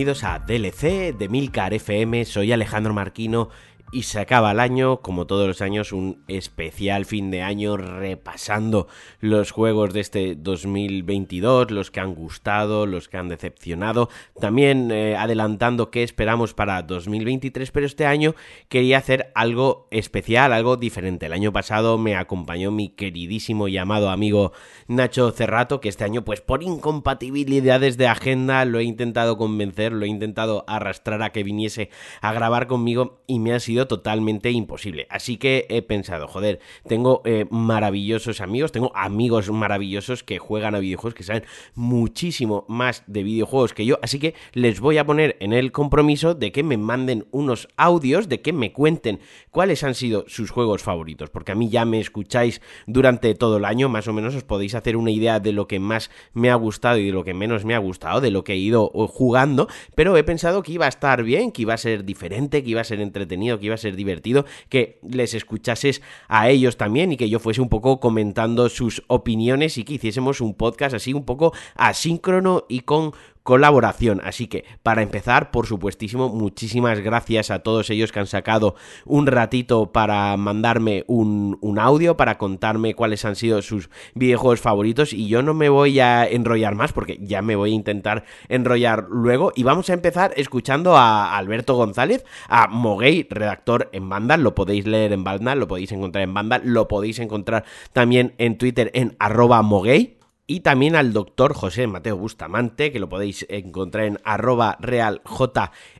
bienvenidos a DLC de Milcar FM, soy Alejandro Marquino y se acaba el año, como todos los años, un especial fin de año repasando los juegos de este 2022, los que han gustado, los que han decepcionado, también eh, adelantando qué esperamos para 2023, pero este año quería hacer algo especial, algo diferente. El año pasado me acompañó mi queridísimo y amado amigo Nacho Cerrato, que este año pues por incompatibilidades de agenda lo he intentado convencer, lo he intentado arrastrar a que viniese a grabar conmigo y me ha sido totalmente imposible. Así que he pensado, joder, tengo eh, maravillosos amigos, tengo amigos maravillosos que juegan a videojuegos, que saben muchísimo más de videojuegos que yo, así que les voy a poner en el compromiso de que me manden unos audios, de que me cuenten cuáles han sido sus juegos favoritos, porque a mí ya me escucháis durante todo el año, más o menos os podéis hacer una idea de lo que más me ha gustado y de lo que menos me ha gustado, de lo que he ido jugando, pero he pensado que iba a estar bien, que iba a ser diferente, que iba a ser entretenido, que iba a ser divertido que les escuchases a ellos también y que yo fuese un poco comentando sus opiniones y que hiciésemos un podcast así un poco asíncrono y con colaboración. Así que, para empezar, por supuestísimo, muchísimas gracias a todos ellos que han sacado un ratito para mandarme un, audio, para contarme cuáles han sido sus videojuegos favoritos. Y yo no me voy a enrollar más porque ya me voy a intentar enrollar luego. Y vamos a empezar escuchando a Alberto González, a Moguey, redactor en Vandal. Lo podéis leer en Vandal, lo podéis encontrar en Vandal, lo podéis encontrar también en Twitter en arroba Moguey y también al doctor José Mateo Bustamante, que lo podéis encontrar en arroba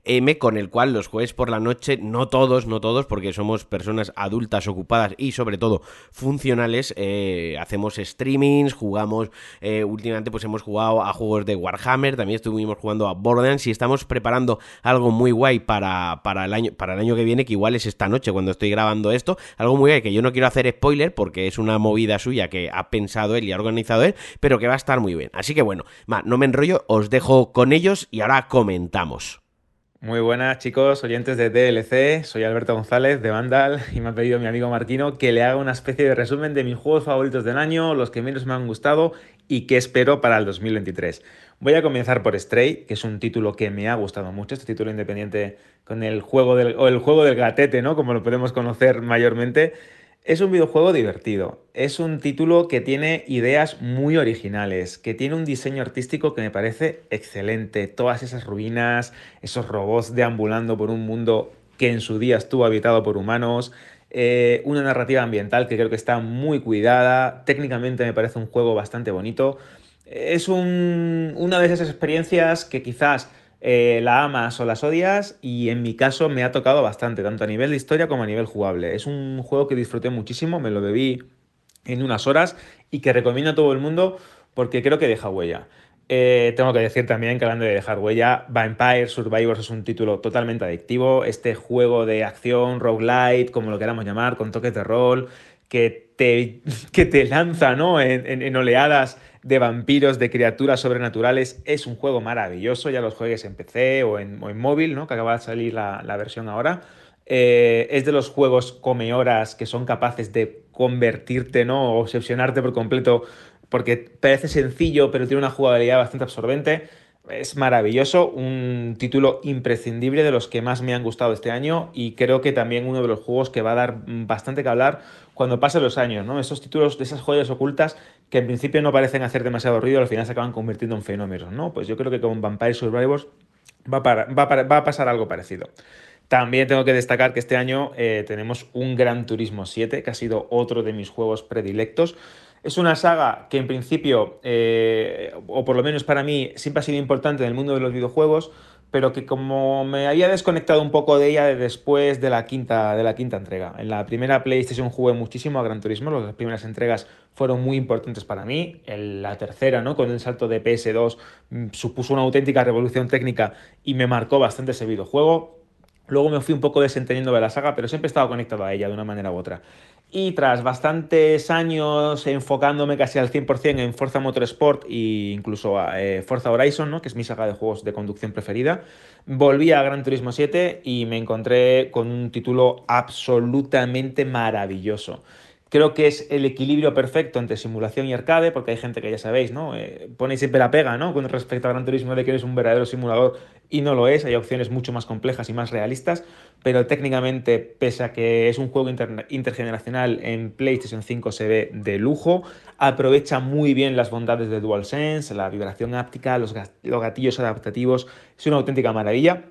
realjm, con el cual los jueves por la noche, no todos, no todos, porque somos personas adultas ocupadas y sobre todo funcionales, eh, hacemos streamings, jugamos, eh, últimamente pues hemos jugado a juegos de Warhammer, también estuvimos jugando a Borderlands y estamos preparando algo muy guay para, para, el año, para el año que viene, que igual es esta noche cuando estoy grabando esto, algo muy guay que yo no quiero hacer spoiler porque es una movida suya que ha pensado él y ha organizado él, pero que va a estar muy bien. Así que bueno, no me enrollo, os dejo con ellos y ahora comentamos. Muy buenas chicos, oyentes de DLC, soy Alberto González de Vandal y me ha pedido mi amigo Marquino que le haga una especie de resumen de mis juegos favoritos del año, los que menos me han gustado y qué espero para el 2023. Voy a comenzar por Stray, que es un título que me ha gustado mucho, este título independiente con el juego del, o el juego del gatete, ¿no? Como lo podemos conocer mayormente. Es un videojuego divertido, es un título que tiene ideas muy originales, que tiene un diseño artístico que me parece excelente. Todas esas ruinas, esos robots deambulando por un mundo que en su día estuvo habitado por humanos, eh, una narrativa ambiental que creo que está muy cuidada, técnicamente me parece un juego bastante bonito. Es una de esas experiencias que quizás eh, la amas o las odias y en mi caso me ha tocado bastante, tanto a nivel de historia como a nivel jugable. Es un juego que disfruté muchísimo, me lo bebí en unas horas y que recomiendo a todo el mundo porque creo que deja huella. Eh, tengo que decir también que hablando de dejar huella, Vampire Survivors es un título totalmente adictivo. Este juego de acción, roguelite, como lo queramos llamar, con toques de rol, que te, que te lanza ¿no? en oleadas de vampiros, de criaturas sobrenaturales. Es un juego maravilloso, ya los juegues en PC o en, móvil, ¿no? que acaba de salir la, versión ahora. Eh, es de los juegos come horas que son capaces de convertirte, ¿no? O obsesionarte por completo, porque parece sencillo, pero tiene una jugabilidad bastante absorbente. Es maravilloso, un título imprescindible de los que más me han gustado este año y creo que también uno de los juegos que va a dar bastante que hablar cuando pasen los años, ¿no? Esos títulos de esas joyas ocultas que en principio no parecen hacer demasiado ruido, al final se acaban convirtiendo en fenómenos, ¿no? Pues yo creo que con Vampire Survivors va a, pasar algo parecido. También tengo que destacar que este año eh, tenemos un Gran Turismo 7, que ha sido otro de mis juegos predilectos. Es una saga que en principio, eh, o por lo menos para mí, siempre ha sido importante en el mundo de los videojuegos, pero que como me había desconectado un poco de ella después de la quinta, de la quinta entrega. En la primera PlayStation jugué muchísimo a Gran Turismo, las primeras entregas fueron muy importantes para mí. En la tercera, ¿no? con el salto de PS2, mm, supuso una auténtica revolución técnica y me marcó bastante ese videojuego. Luego me fui un poco desentendiendo de la saga, pero siempre he estado conectado a ella de una manera u otra. Y tras bastantes años enfocándome casi al 100% en Forza Motorsport e incluso a eh, Forza Horizon, ¿no? que es mi saga de juegos de conducción preferida, volví a Gran Turismo 7 y me encontré con un título absolutamente maravilloso. Creo que es el equilibrio perfecto entre simulación y arcade, porque hay gente que ya sabéis, ¿no? Eh, siempre la pega, ¿no? Con respecto a Gran Turismo de que eres un verdadero simulador y no lo es, hay opciones mucho más complejas y más realistas, pero técnicamente, pese a que es un juego intergeneracional en PlayStation 5 se ve de lujo, aprovecha muy bien las bondades de DualSense, la vibración áptica, los gatillos adaptativos, es una auténtica maravilla.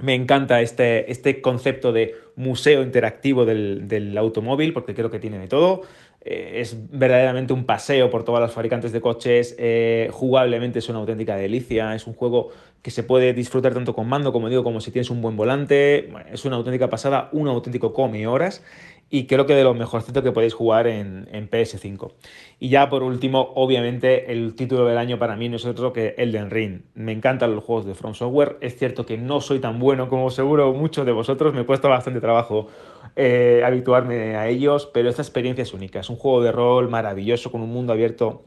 Me encanta este, este concepto de museo interactivo del, automóvil, porque creo que tiene de todo. Eh, es verdaderamente un paseo por todas las fabricantes de coches. Eh, jugablemente es una auténtica delicia. Es un juego que se puede disfrutar tanto con mando, como digo, como si tienes un buen volante. es una auténtica pasada, un auténtico come horas y creo que de lo mejorcito que podéis jugar en, PS5. Y ya por último, obviamente, el título del año para mí no es otro que Elden Ring. Me encantan los juegos de From Software. Es cierto que no soy tan bueno como seguro muchos de vosotros, me cuesta bastante trabajo eh, habituarme a ellos, pero esta experiencia es única. Es un juego de rol maravilloso con un mundo abierto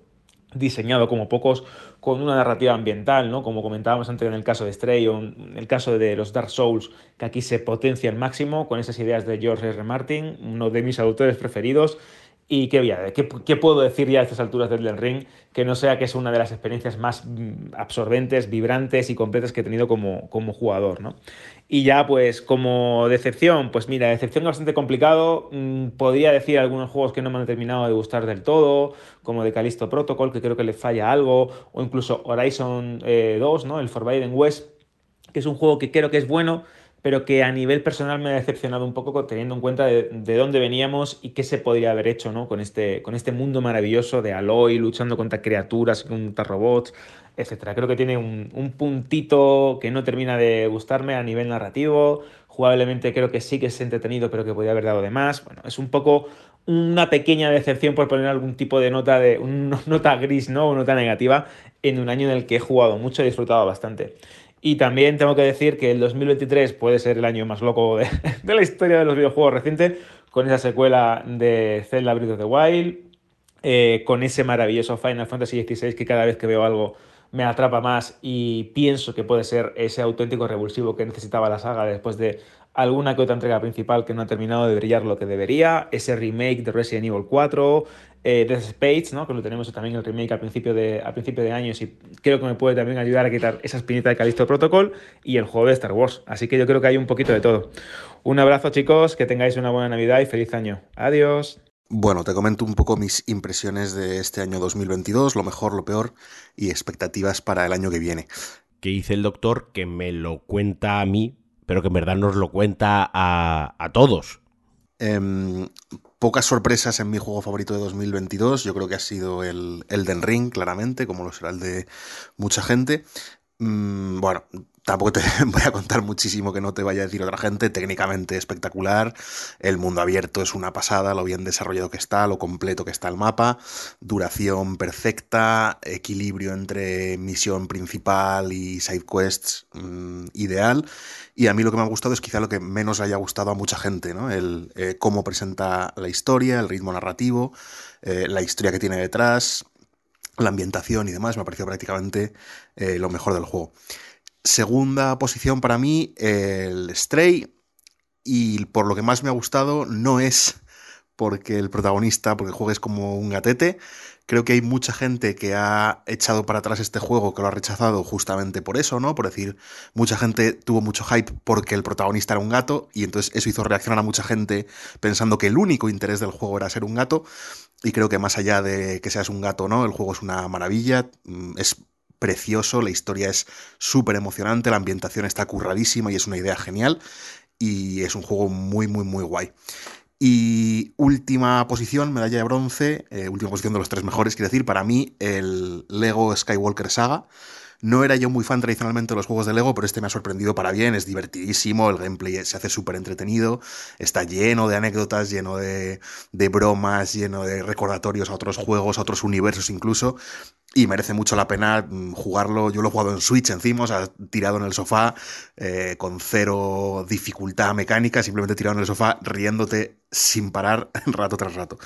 diseñado como pocos, con una narrativa ambiental, ¿no? Como comentábamos antes en el caso de Stray o en el caso de los Dark Souls, que aquí se potencia al máximo con esas ideas de George R. Martin, uno de mis autores preferidos, y qué, ¿qué, ¿qué, puedo decir ya a estas alturas del Elden Ring que no sea que es una de las experiencias más mm, absorbentes, vibrantes y completas que he tenido como, como jugador, ¿no? Y ya, pues, como decepción, pues mira, decepción bastante complicado. Mm, podría decir algunos juegos que no me han terminado de gustar del todo, como de Callisto Protocol, que creo que le falla algo, o incluso Horizon 2, eh, ¿no? El Forbidden West, que es un juego que creo que es bueno, pero que a nivel personal me ha decepcionado un poco teniendo en cuenta de, dónde veníamos y qué se podría haber hecho ¿no? con, este, con este mundo maravilloso de Aloy luchando contra criaturas, contra robots, etc. Creo que tiene un, un, puntito que no termina de gustarme a nivel narrativo. Jugablemente creo que sí que es entretenido, pero que podría haber dado de más. Bueno, es un poco una pequeña decepción por poner algún tipo de nota de una nota gris, ¿no? O nota negativa en un año en el que he jugado mucho y disfrutado bastante. Y también tengo que decir que el 2023 puede ser el año más loco de, la historia de los videojuegos reciente, con esa secuela de Zelda Breath of the Wild, eh, con ese maravilloso Final Fantasy XVI que cada vez que veo algo me atrapa más y pienso que puede ser ese auténtico revulsivo que necesitaba la saga después de alguna que otra entrega principal que no ha terminado de brillar lo que debería, ese remake de Resident Evil 4, eh, Death Space, ¿no? que lo tenemos también el remake al principio, de, al principio de años y creo que me puede también ayudar a quitar esa espinita de Callisto Protocol y el juego de Star Wars. Así que yo creo que hay un poquito de todo. Un abrazo chicos, que tengáis una buena Navidad y feliz año. Adiós. Bueno, te comento un poco mis impresiones de este año 2022, lo mejor, lo peor y expectativas para el año que viene. ¿Qué dice el doctor? Que me lo cuenta a mí, pero que en verdad nos lo cuenta a, a todos. Em, pocas sorpresas en mi juego favorito de 2022. Yo creo que ha sido el Elden Ring, claramente, como lo será el de mucha gente. Mm, bueno, tampoco te voy a contar muchísimo que no te vaya a decir otra gente, técnicamente espectacular, el mundo abierto es una pasada, lo bien desarrollado que está, lo completo que está el mapa, duración perfecta, equilibrio entre misión principal y side quests mm, ideal, y a mí lo que me ha gustado es quizá lo que menos haya gustado a mucha gente, ¿no? El eh, cómo presenta la historia, el ritmo narrativo, eh, la historia que tiene detrás, la ambientación y demás, me ha parecido prácticamente eh, lo mejor del juego. Segunda posición para mí, el Stray. Y por lo que más me ha gustado no es porque el protagonista, porque juegues como un gatete. Creo que hay mucha gente que ha echado para atrás este juego, que lo ha rechazado justamente por eso, ¿no? Por decir, mucha gente tuvo mucho hype porque el protagonista era un gato y entonces eso hizo reaccionar a mucha gente pensando que el único interés del juego era ser un gato. Y creo que más allá de que seas un gato no, el juego es una maravilla, mm, es precioso, la historia es súper emocionante, la ambientación está curradísima y es una idea genial y es un juego muy, muy, muy guay. Y última posición, medalla de bronce, eh, última posición de los tres mejores, quiero decir, para mí el Lego Skywalker Saga. No era yo muy fan tradicionalmente de los juegos de Lego, pero este me ha sorprendido para bien, es divertidísimo, el gameplay se hace súper entretenido, está lleno de anécdotas, lleno de, bromas, lleno de recordatorios a otros juegos, a otros universos incluso, y merece mucho la pena mm, jugarlo. Yo lo he jugado en Switch encima, o sea, tirado en el sofá, eh, con cero dificultad mecánica, simplemente tirado en el sofá, riéndote sin parar rato tras rato.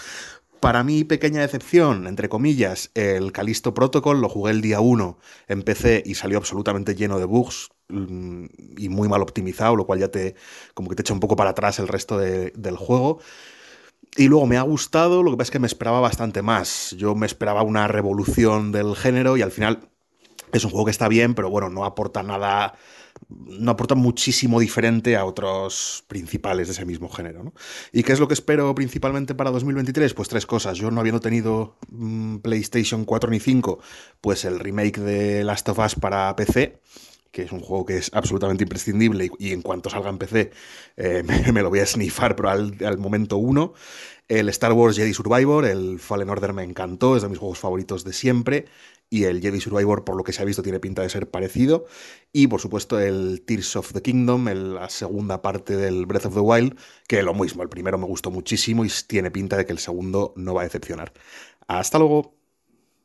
Para mí, pequeña decepción, entre comillas, el Calisto Protocol lo jugué el día 1 en PC y salió absolutamente lleno de bugs mm, y muy mal optimizado, lo cual ya te como que te echa un poco para atrás el resto del juego. Y luego me ha gustado, lo que pasa es que me esperaba bastante más. Yo me esperaba una revolución del género y al final es un juego que está bien, pero bueno, no aporta nada no aporta muchísimo diferente a otros principales de ese mismo género. ¿Y qué es lo que espero principalmente para 2023? Pues tres cosas. Yo no habiendo tenido mm, PlayStation 4 ni 5, pues el remake de Last of Us para PC que es un juego que es absolutamente imprescindible y, en cuanto salga en PC eh, me, lo voy a snifar, pero al momento uno. El Star Wars Jedi Survivor, el Fallen Order me encantó, es de mis juegos favoritos de siempre y el Jedi Survivor, por lo que se ha visto, tiene pinta de ser parecido. Y por supuesto el Tears of the Kingdom, la segunda parte del Breath of the Wild, que lo mismo, el primero me gustó muchísimo y tiene pinta de que el segundo no va a decepcionar. Hasta luego.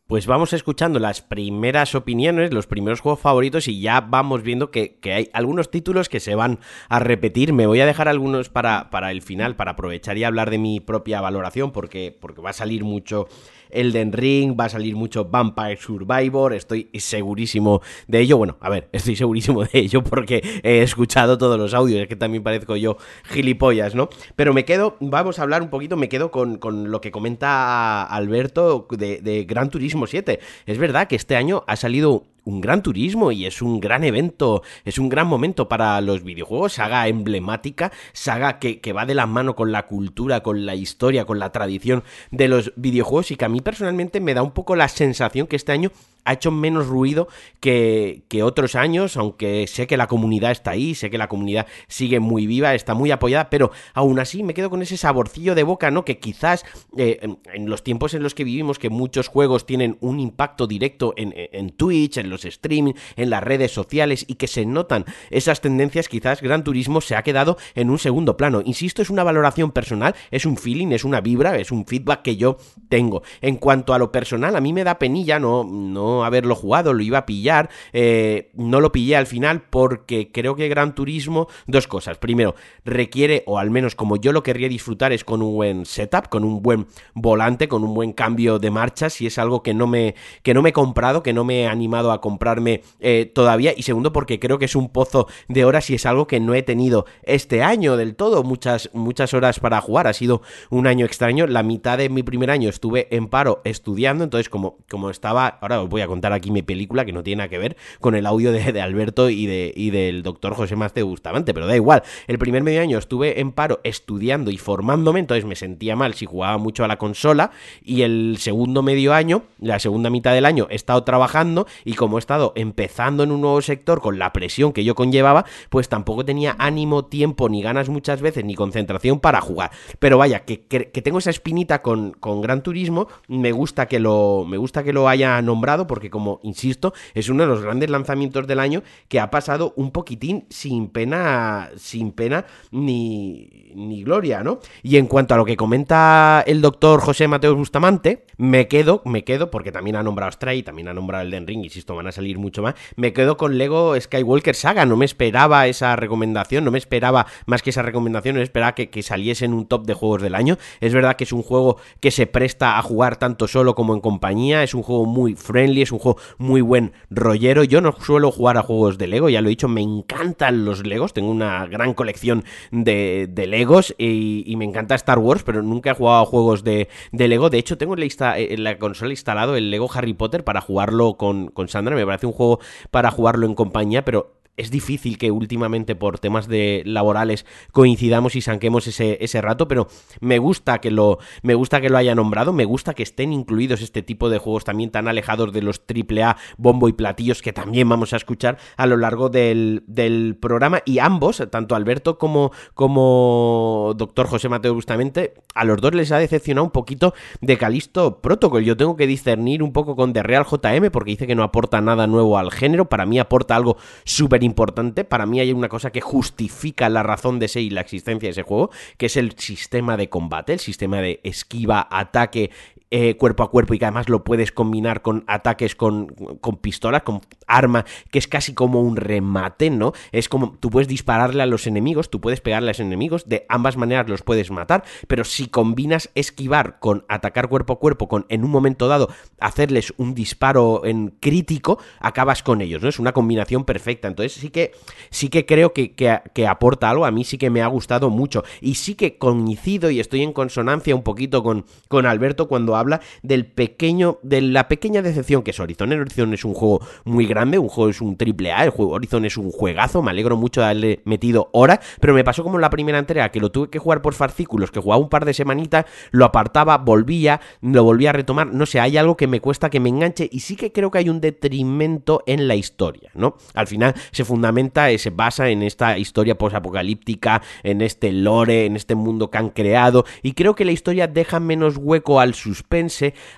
Pues vamos escuchando las primeras opiniones, los primeros juegos favoritos y ya vamos viendo que, hay algunos títulos que se van a repetir. Me voy a dejar algunos para, para el final, para aprovechar y hablar de mi propia valoración, porque, porque va a salir mucho Elden Ring, va a salir mucho Vampire Survivor, estoy segurísimo de ello. Bueno, a ver, estoy segurísimo de ello porque he escuchado todos los audios, es que también parezco yo gilipollas, ¿no? Pero me quedo, vamos a hablar un poquito, me quedo con, lo que comenta Alberto de, de Gran Turismo 7. Es verdad que este año ha salido un gran turismo y es un gran evento, es un gran momento para los videojuegos, saga emblemática, saga que, que, va de la mano con la cultura, con la historia, con la tradición de los videojuegos y que a mí personalmente me da un poco la sensación que este año ha hecho menos ruido que, que, otros años, aunque sé que la comunidad está ahí, sé que la comunidad sigue muy viva, está muy apoyada, pero aún así me quedo con ese saborcillo de boca, ¿no? Que quizás eh, en, los tiempos en los que vivimos, que muchos juegos tienen un impacto directo en, en Twitch, en los streaming, en las redes sociales y que se notan esas tendencias, quizás Gran Turismo se ha quedado en un segundo plano. Insisto, es una valoración personal, es un feeling, es una vibra, es un feedback que yo tengo. En cuanto a lo personal, a mí me da penilla no, no haberlo jugado, lo iba a pillar, eh, no lo pillé al final porque creo que Gran Turismo, dos cosas. Primero, requiere, o al menos como yo lo querría disfrutar, es con un buen setup, con un buen volante, con un buen cambio de marchas, y es algo que no me, que no me he comprado, que no me he animado a comprarme eh, todavía. Y segundo, porque creo que es un pozo de horas y es algo que no he tenido este año del todo, muchas, muchas horas para jugar. Ha sido un año extraño. La mitad de mi primer año estuve en paro estudiando, entonces como, como estaba, ahora os voy a contar aquí mi película que no tiene nada que ver con el audio de, Alberto y, de, y del doctor José Mateo Bustamante, pero da igual. El primer medio año estuve en paro estudiando y formándome, entonces me sentía mal si jugaba mucho a la consola y el segundo medio año, la segunda mitad del año, he estado trabajando y como he estado empezando en un nuevo sector con la presión que yo conllevaba, pues tampoco tenía ánimo, tiempo, ni ganas muchas veces, ni concentración para jugar. Pero vaya, que, que, tengo esa espinita con, con Gran Turismo, me gusta que lo, me gusta que lo haya nombrado porque como insisto, es uno de los grandes lanzamientos del año que ha pasado un poquitín sin pena, sin pena ni, ni gloria, ¿no? Y en cuanto a lo que comenta el doctor José Mateo Bustamante, me quedo, me quedo, porque también ha nombrado Stray, también ha nombrado el Den Ring, insisto, van a salir mucho más, me quedo con Lego Skywalker Saga, no me esperaba esa recomendación, no me esperaba más que esa recomendación, no esperaba que, que saliese un top de juegos del año, es verdad que es un juego que se presta a jugar tanto solo como en compañía, es un juego muy friendly, es un juego muy buen rollero. Yo no suelo jugar a juegos de Lego, ya lo he dicho, me encantan los Legos, tengo una gran colección de, de Legos y, me encanta Star Wars, pero nunca he jugado a juegos de, de Lego. De hecho, tengo en la, en la, consola instalado el Lego Harry Potter para jugarlo con, con Sandra, me parece un juego para jugarlo en compañía, pero es difícil que últimamente por temas de laborales coincidamos y sanquemos ese, ese rato, pero me gusta que lo me gusta que lo haya nombrado, me gusta que estén incluidos este tipo de juegos también tan alejados de los AAA bombo y platillos que también vamos a escuchar a lo largo del, del programa y ambos, tanto Alberto como como doctor José Mateo justamente, a los dos les ha decepcionado un poquito de Calisto Protocol. Yo tengo que discernir un poco con The Real JM porque dice que no aporta nada nuevo al género, para mí aporta algo súper importante. Para mí hay una cosa que justifica la razón de ser y la existencia de ese juego, que es el sistema de combate, el sistema de esquiva, ataque eh, cuerpo a cuerpo y que además lo puedes combinar con ataques con, con pistolas, con arma, que es casi como un remate, ¿no? Es como tú puedes dispararle a los enemigos, tú puedes pegarle a los enemigos, de ambas maneras los puedes matar, pero si combinas esquivar con atacar cuerpo a cuerpo, con en un momento dado hacerles un disparo en crítico, acabas con ellos, ¿no? Es una combinación perfecta. Entonces sí que, sí que creo que, que, aporta algo, a mí sí que me ha gustado mucho. Y sí que coincido y estoy en consonancia un poquito con, con Alberto cuando habla del pequeño, de la pequeña decepción que es Horizon. Horizon es un juego muy grande, un juego es un triple A, el juego Horizon es un juegazo, me alegro mucho de haberle metido horas, pero me pasó como en la primera entrega, que lo tuve que jugar por fascículos, que jugaba un par de semanitas, lo apartaba, volvía, lo volvía a retomar, no sé, hay algo que me cuesta que me enganche y sí que creo que hay un detrimento en la historia, ¿no? Al final se fundamenta, se basa en esta historia posapocalíptica, en este lore, en este mundo que han creado y creo que la historia deja menos hueco al suspense,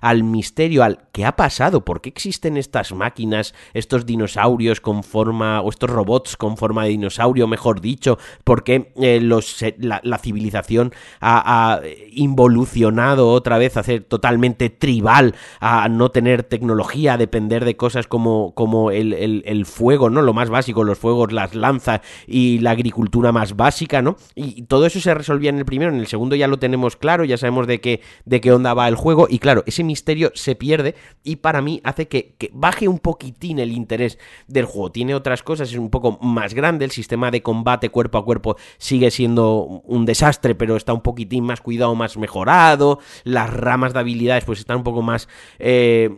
al misterio, al qué ha pasado, por qué existen estas máquinas, estos dinosaurios con forma, o estos robots con forma de dinosaurio, mejor dicho, por qué eh, los, la, civilización ha, involucionado otra vez a ser totalmente tribal, a no tener tecnología, a depender de cosas como, como el, el, fuego, ¿no? Lo más básico, los fuegos, las lanzas y la agricultura más básica, ¿no? Y todo eso se resolvía en el primero, en el segundo ya lo tenemos claro, ya sabemos de qué, de qué onda va el juego y claro, ese misterio se pierde y para mí hace que, que baje un poquitín el interés del juego. Tiene otras cosas, es un poco más grande, el sistema de combate cuerpo a cuerpo sigue siendo un desastre, pero está un poquitín más cuidado, más mejorado, las ramas de habilidades pues están un poco más eh,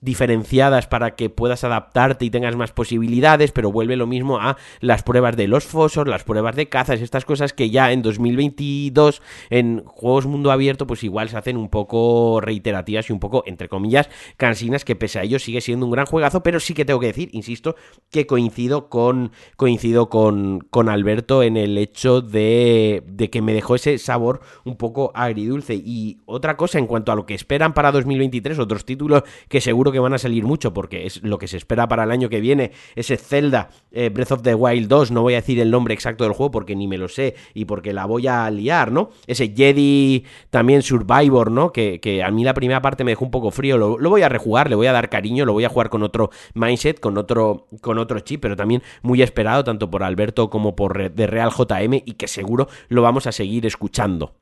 diferenciadas para que puedas adaptarte y tengas más posibilidades, pero vuelve lo mismo a las pruebas de los fosos, las pruebas de cazas, estas cosas que ya en 2022 en juegos mundo abierto pues igual se hacen un poco reiterativas y un poco, entre comillas, cansinas, que pese a ello sigue siendo un gran juegazo, pero sí que tengo que decir, insisto, que coincido con, coincido con, con Alberto en el hecho de, de que me dejó ese sabor un poco agridulce. Y otra cosa en cuanto a lo que esperan para 2023, otros títulos que seguro que van a salir mucho porque es lo que se espera para el año que viene, ese Zelda eh, Breath of the Wild 2, no voy a decir el nombre exacto del juego porque ni me lo sé y porque la voy a liar, ¿no? Ese Jedi también Survivor, ¿no? Que, que a mí la primera parte me dejó un poco frío, lo, voy a rejugar, le voy a dar cariño, lo voy a jugar con otro mindset, con otro, con otro chip, pero también muy esperado tanto por Alberto como por de Real JM y que seguro lo vamos a seguir escuchando.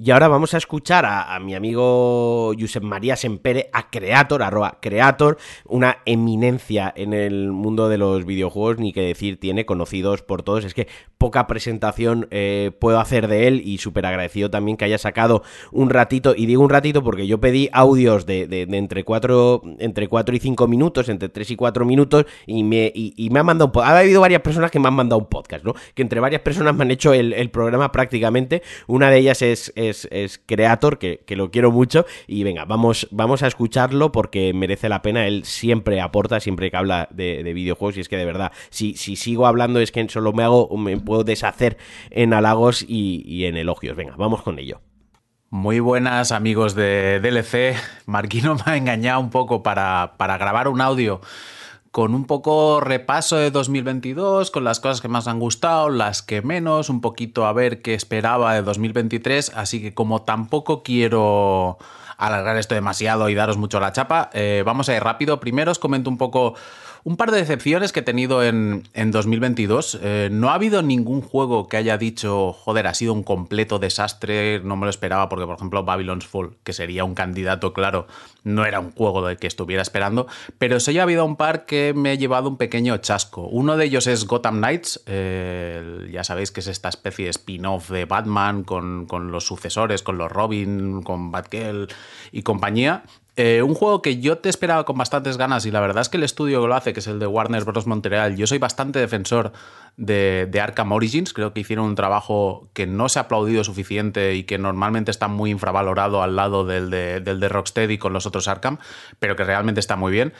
Y ahora vamos a escuchar a, mi amigo Josep María Sempere, a Creator, arroba Creator, una eminencia en el mundo de los videojuegos, ni que decir tiene, conocidos por todos. Es que poca presentación eh, puedo hacer de él y súper agradecido también que haya sacado un ratito, y digo un ratito porque yo pedí audios de, de, entre, 4, entre 4 y 5 minutos, entre 3 y 4 minutos, y me, y, me ha mandado un Ha habido varias personas que me han mandado un podcast, ¿no? Que entre varias personas me han hecho el, programa prácticamente. Una de ellas es es, Creator, que, lo quiero mucho. Y venga, vamos, vamos a escucharlo porque merece la pena. Él siempre aporta, siempre que habla de, videojuegos. Y es que de verdad, si, si sigo hablando es que solo me hago, me puedo deshacer en halagos y, en elogios. Venga, vamos con ello. Muy buenas amigos de DLC. Marquino me ha engañado un poco para, para grabar un audio con un poco repaso de 2022, con las cosas que más han gustado, las que menos, un poquito a ver qué esperaba de 2023, así que como tampoco quiero alargar esto demasiado y daros mucho la chapa, eh, vamos a ir rápido. Primero os comento un poco un par de decepciones que he tenido en, 2022. Eh, no ha habido ningún juego que haya dicho, joder, ha sido un completo desastre, no me lo esperaba, porque por ejemplo Babylon's Fall, que sería un candidato claro, no era un juego del que estuviera esperando, pero sí ha habido un par que me he llevado un pequeño chasco. Uno de ellos es Gotham Knights, eh, ya sabéis que es esta especie de spin-off de Batman con, con, los sucesores, con los Robin, con Batgirl y compañía. Eh, un juego que yo te esperaba con bastantes ganas y la verdad es que el estudio que lo hace, que es el de Warner Bros. Montreal, yo soy bastante defensor de, Arkham Origins. Creo que hicieron un trabajo que no se ha aplaudido suficiente y que normalmente está muy infravalorado al lado del de, del de Rocksteady con los otros Arkham, pero que realmente está muy bien.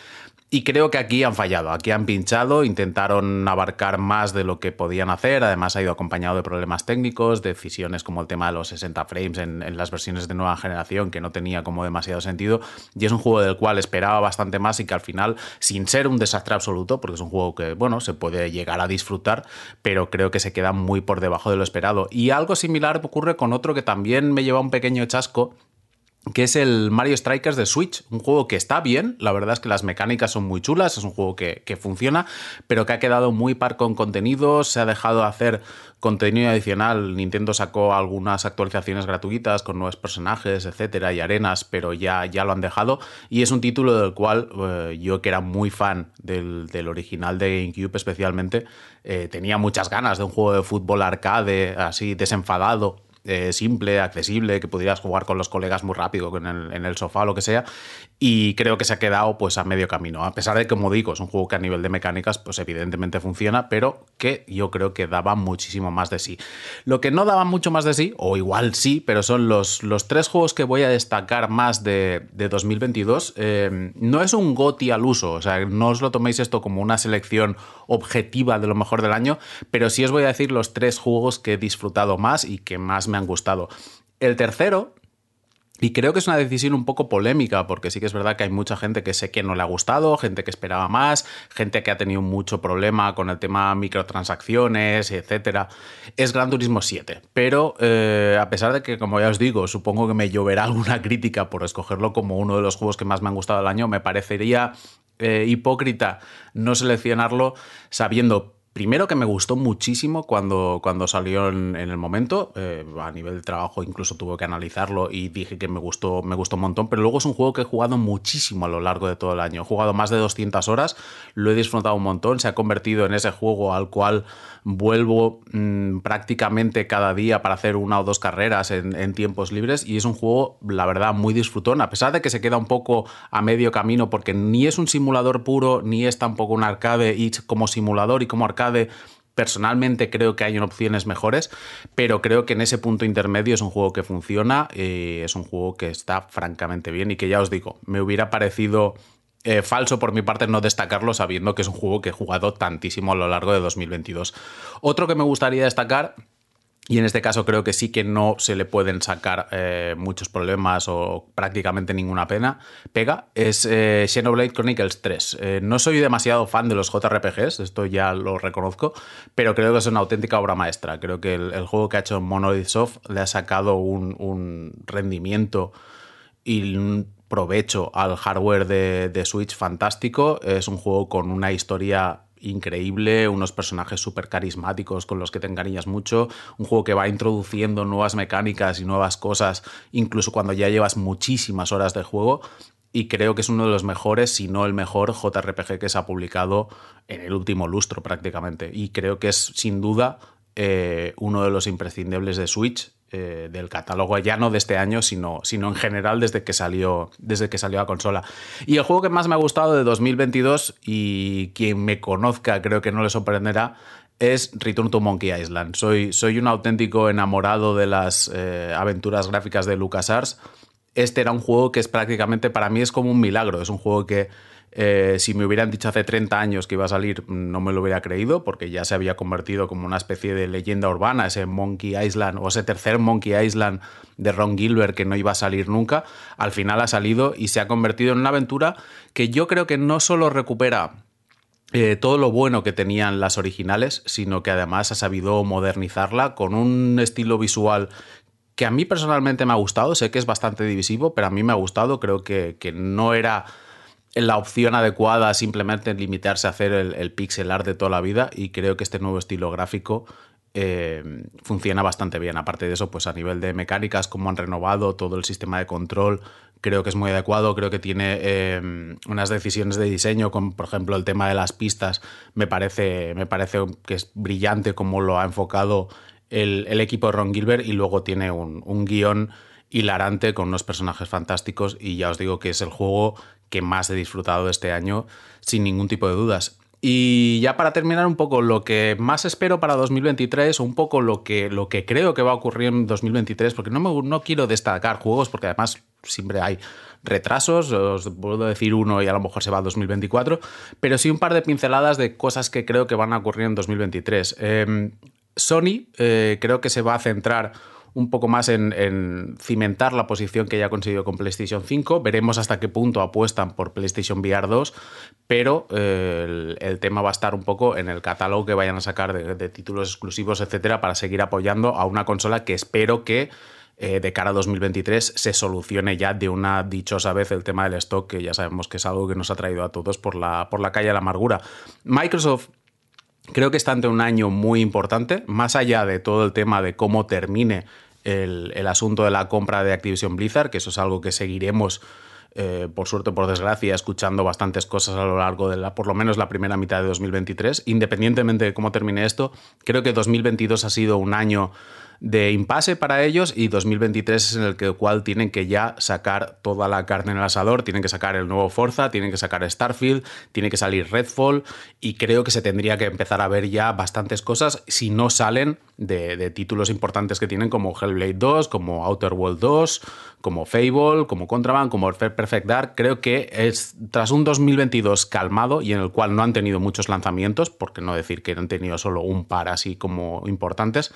Y creo que aquí han fallado, aquí han pinchado, intentaron abarcar más de lo que podían hacer, además ha ido acompañado de problemas técnicos, decisiones como el tema de los 60 frames en, las versiones de nueva generación, que no tenía como demasiado sentido, y es un juego del cual esperaba bastante más y que al final, sin ser un desastre absoluto, porque es un juego que, bueno, se puede llegar a disfrutar, pero creo que se queda muy por debajo de lo esperado. Y algo similar ocurre con otro que también me lleva un pequeño chasco, que es el Mario Strikers de Switch, un juego que está bien, la verdad es que las mecánicas son muy chulas, es un juego que, funciona, pero que ha quedado muy par con contenidos, se ha dejado hacer contenido adicional, Nintendo sacó algunas actualizaciones gratuitas con nuevos personajes, etcétera, y arenas, pero ya, ya lo han dejado, y es un título del cual eh, yo que era muy fan del, original de GameCube especialmente, eh, tenía muchas ganas de un juego de fútbol arcade, así desenfadado, eh, simple, accesible, que pudieras jugar con los colegas muy rápido en el, en el sofá lo que sea. Y creo que se ha quedado pues a medio camino. A pesar de que, como digo, es un juego que a nivel de mecánicas, pues evidentemente funciona, pero que yo creo que daba muchísimo más de sí. Lo que no daba mucho más de sí, o igual sí, pero son los, los tres juegos que voy a destacar más de, 2022. Eh, no es un GOTI al uso, o sea, no os lo toméis esto como una selección objetiva de lo mejor del año, pero sí os voy a decir los tres juegos que he disfrutado más y que más me han gustado. El tercero, y creo que es una decisión un poco polémica, porque sí que es verdad que hay mucha gente que sé que no le ha gustado, gente que esperaba más, gente que ha tenido mucho problema con el tema microtransacciones, etc. Es Gran Turismo 7. Pero eh, a pesar de que, como ya os digo, supongo que me lloverá alguna crítica por escogerlo como uno de los juegos que más me han gustado del año, me parecería eh, hipócrita no seleccionarlo sabiendo Primero que me gustó muchísimo cuando, cuando salió en, el momento, eh, a nivel de trabajo incluso tuve que analizarlo y dije que me gustó, me gustó un montón, pero luego es un juego que he jugado muchísimo a lo largo de todo el año. He jugado más de 200 horas, lo he disfrutado un montón, se ha convertido en ese juego al cual vuelvo mm, prácticamente cada día para hacer una o dos carreras en, tiempos libres y es un juego, la verdad, muy disfrutón, a pesar de que se queda un poco a medio camino porque ni es un simulador puro, ni es tampoco un arcade y como simulador y como arcade personalmente creo que hay opciones mejores, pero creo que en ese punto intermedio es un juego que funciona, y es un juego que está francamente bien y que ya os digo, me hubiera parecido eh, falso por mi parte no destacarlo sabiendo que es un juego que he jugado tantísimo a lo largo de 2022. Otro que me gustaría destacar y en este caso creo que sí que no se le pueden sacar eh, muchos problemas o prácticamente ninguna pena. Pega es eh, Xenoblade Chronicles 3. no soy demasiado fan de los JRPGs, esto ya lo reconozco, pero creo que es una auténtica obra maestra. Creo que el, juego que ha hecho Monolith Soft le ha sacado un, un rendimiento y un provecho al hardware de, Switch fantástico. Es un juego con una historia increíble, unos personajes súper carismáticos con los que te encariñas mucho, un juego que va introduciendo nuevas mecánicas y nuevas cosas, incluso cuando ya llevas muchísimas horas de juego. Y creo que es uno de los mejores, si no el mejor JRPG que se ha publicado en el último lustro prácticamente. Y creo que es sin duda eh, uno de los imprescindibles de Switch eh, del catálogo ya no de este año, sino, sino en general desde que, salió, desde que salió la consola. Y el juego que más me ha gustado de 2022, y quien me conozca creo que no le sorprenderá, es Return to Monkey Island. Soy, soy un auténtico enamorado de las eh, aventuras gráficas de LucasArts. Este era un juego que es prácticamente, para mí es como un milagro. Es un juego que eh, si me hubieran dicho hace 30 años que iba a salir, no me lo hubiera creído, porque ya se había convertido como una especie de leyenda urbana, ese Monkey Island o ese tercer Monkey Island de Ron Gilbert que no iba a salir nunca. Al final ha salido y se ha convertido en una aventura que yo creo que no solo recupera eh, todo lo bueno que tenían las originales, sino que además ha sabido modernizarla con un estilo visual que a mí personalmente me ha gustado. Sé que es bastante divisivo, pero a mí me ha gustado. Creo que, que no era la opción adecuada simplemente limitarse a hacer el, pixel art de toda la vida y creo que este nuevo estilo gráfico eh, funciona bastante bien. Aparte de eso, pues a nivel de mecánicas, como han renovado todo el sistema de control, creo que es muy adecuado. Creo que tiene eh, unas decisiones de diseño, como por ejemplo el tema de las pistas, me parece, me parece que es brillante como lo ha enfocado el, equipo de Ron Gilbert y luego tiene un, un guion hilarante con unos personajes fantásticos y ya os digo que es el juego que más he disfrutado de este año sin ningún tipo de dudas. Y ya para terminar un poco lo que más espero para 2023 o un poco lo que, lo que creo que va a ocurrir en 2023, porque no, me, no quiero destacar juegos porque además siempre hay retrasos, os puedo decir uno y a lo mejor se va a 2024, pero sí un par de pinceladas de cosas que creo que van a ocurrir en 2023. Em, Sony eh, creo que se va a centrar un poco más en, cimentar la posición que ya ha conseguido con PlayStation 5. Veremos hasta qué punto apuestan por PlayStation VR 2, pero eh, el, tema va a estar un poco en el catálogo que vayan a sacar de, títulos exclusivos, etcétera, para seguir apoyando a una consola que espero que eh, de cara a 2023 se solucione ya de una dichosa vez el tema del stock, que ya sabemos que es algo que nos ha traído a todos por la, por la calle de la amargura. Microsoft creo que está ante un año muy importante, más allá de todo el tema de cómo termine el, asunto de la compra de Activision Blizzard, que eso es algo que seguiremos eh, por suerte por desgracia, escuchando bastantes cosas a lo largo de la, por lo menos la primera mitad de 2023. Independientemente de cómo termine esto, creo que 2022 ha sido un año de impasse para ellos y 2023 es en el que, cual tienen que ya sacar toda la carne en el asador, tienen que sacar el nuevo Forza, tienen que sacar Starfield, tiene que salir Redfall y creo que se tendría que empezar a ver ya bastantes cosas si no salen de, títulos importantes que tienen como Hellblade 2, como Outer World 2, como Fable, como Contraband, como Perfect Dark. Creo que es tras un 2022 calmado y en el cual no han tenido muchos lanzamientos, porque no decir que han tenido solo un par así como importantes,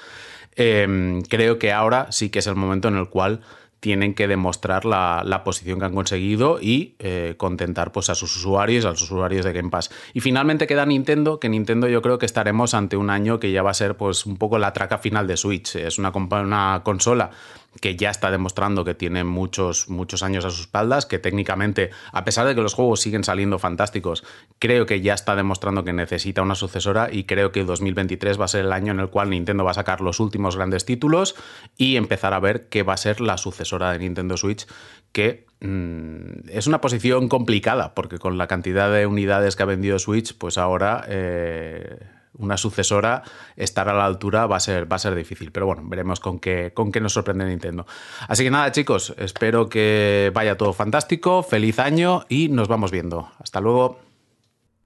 Em, creo que ahora sí que es el momento en el cual tienen que demostrar la, posición que han conseguido y eh, contentar pues, a sus usuarios, a los usuarios de Game Pass. Y finalmente queda Nintendo, que Nintendo yo creo que estaremos ante un año que ya va a ser pues, un poco la traca final de Switch. Es una, una consola que ya está demostrando que tiene muchos, muchos años a sus espaldas, que técnicamente, a pesar de que los juegos siguen saliendo fantásticos, creo que ya está demostrando que necesita una sucesora y creo que 2023 va a ser el año en el cual Nintendo va a sacar los últimos grandes títulos y empezar a ver qué va a ser la sucesora de Nintendo Switch, que mm, es una posición complicada, porque con la cantidad de unidades que ha vendido Switch, pues ahora... Eh, una sucesora estar a la altura va a ser, va a ser difícil. Pero bueno, veremos con qué, con qué nos sorprende Nintendo. Así que nada, chicos, espero que vaya todo fantástico. Feliz año y nos vamos viendo. Hasta luego.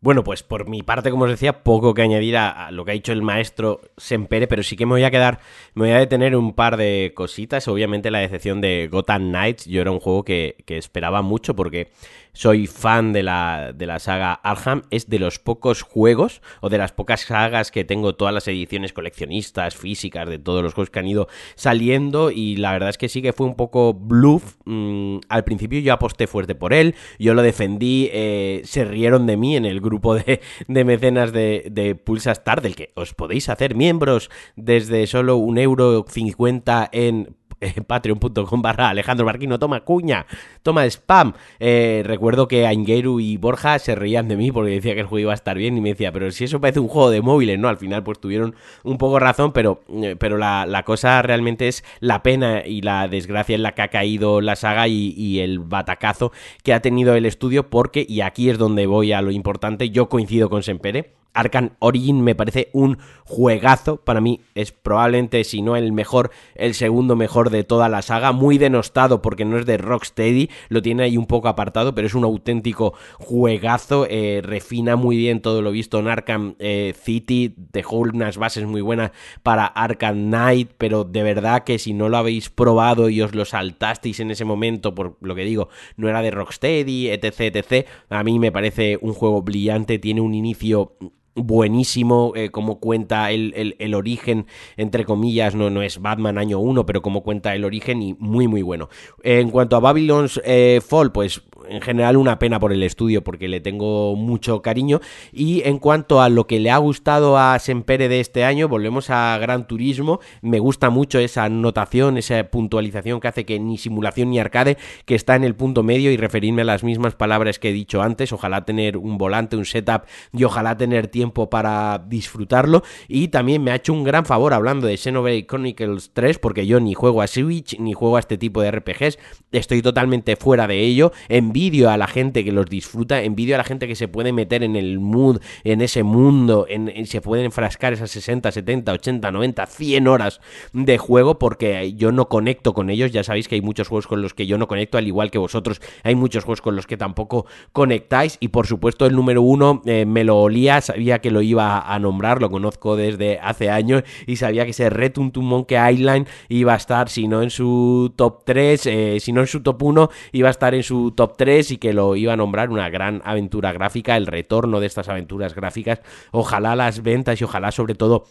Bueno, pues por mi parte, como os decía, poco que añadir a, lo que ha dicho el maestro Sempere, pero sí que me voy a quedar, me voy a detener un par de cositas. Obviamente la decepción de Gotham Knights, yo era un juego que, que esperaba mucho porque soy fan de la, de la saga Arkham, es de los pocos juegos o de las pocas sagas que tengo todas las ediciones coleccionistas, físicas, de todos los juegos que han ido saliendo y la verdad es que sí que fue un poco bluff. Mm, al principio yo aposté fuerte por él, yo lo defendí, eh, se rieron de mí en el grupo de, de mecenas de, de Pulsa Star, del que os podéis hacer miembros desde solo un euro cincuenta en eh, patreon.com barra Alejandro Marquino, toma cuña, toma spam. Eh, recuerdo que Aingeru y Borja se reían de mí porque decía que el juego iba a estar bien y me decía, pero si eso parece un juego de móviles, ¿no? Al final pues tuvieron un poco razón, pero, eh, pero la, cosa realmente es la pena y la desgracia en la que ha caído la saga y, y el batacazo que ha tenido el estudio porque, y aquí es donde voy a lo importante, yo coincido con Sempere, Arkham Origin me parece un juegazo. Para mí es probablemente, si no el mejor, el segundo mejor de toda la saga. Muy denostado porque no es de Rocksteady, lo tiene ahí un poco apartado, pero es un auténtico juegazo. Eh, refina muy bien todo lo visto en Arkham eh, City. Dejó unas bases muy buenas para Arkham Knight, pero de verdad que si no lo habéis probado y os lo saltasteis en ese momento, por lo que digo, no era de Rocksteady, etc, etc. A mí me parece un juego brillante, tiene un inicio buenísimo eh, como cuenta el, el, origen, entre comillas, no, no es Batman año 1, pero como cuenta el origen y muy muy bueno. En cuanto a Babylon's eh, Fall, pues en general una pena por el estudio porque le tengo mucho cariño. Y en cuanto a lo que le ha gustado a Sempere de este año, volvemos a Gran Turismo. Me gusta mucho esa notación, esa puntualización que hace que ni simulación ni arcade, que está en el punto medio y referirme a las mismas palabras que he dicho antes. Ojalá tener un volante, un setup y ojalá tener tiempo para disfrutarlo. Y también me ha hecho un gran favor hablando de Xenoblade Chronicles 3 porque yo ni juego a Switch ni juego a este tipo de RPGs. Estoy totalmente fuera de ello. Envidio a la gente que los disfruta, envidio a la gente que se puede meter en el mood, en ese mundo, en, se pueden enfrascar esas 60, 70, 80, 90, 100 horas de juego porque yo no conecto con ellos, ya sabéis que hay muchos juegos con los que yo no conecto, al igual que vosotros, hay muchos juegos con los que tampoco conectáis. Y por supuesto el número uno eh, me lo olía, sabía que lo iba a nombrar, lo conozco desde hace años y sabía que ese Return to Monkey Island iba a estar, si no en su top 3, eh, si no en su top 1, iba a estar en su top 3 y que lo iba a nombrar una gran aventura gráfica, el retorno de estas aventuras gráficas. Ojalá las ventas y ojalá sobre todo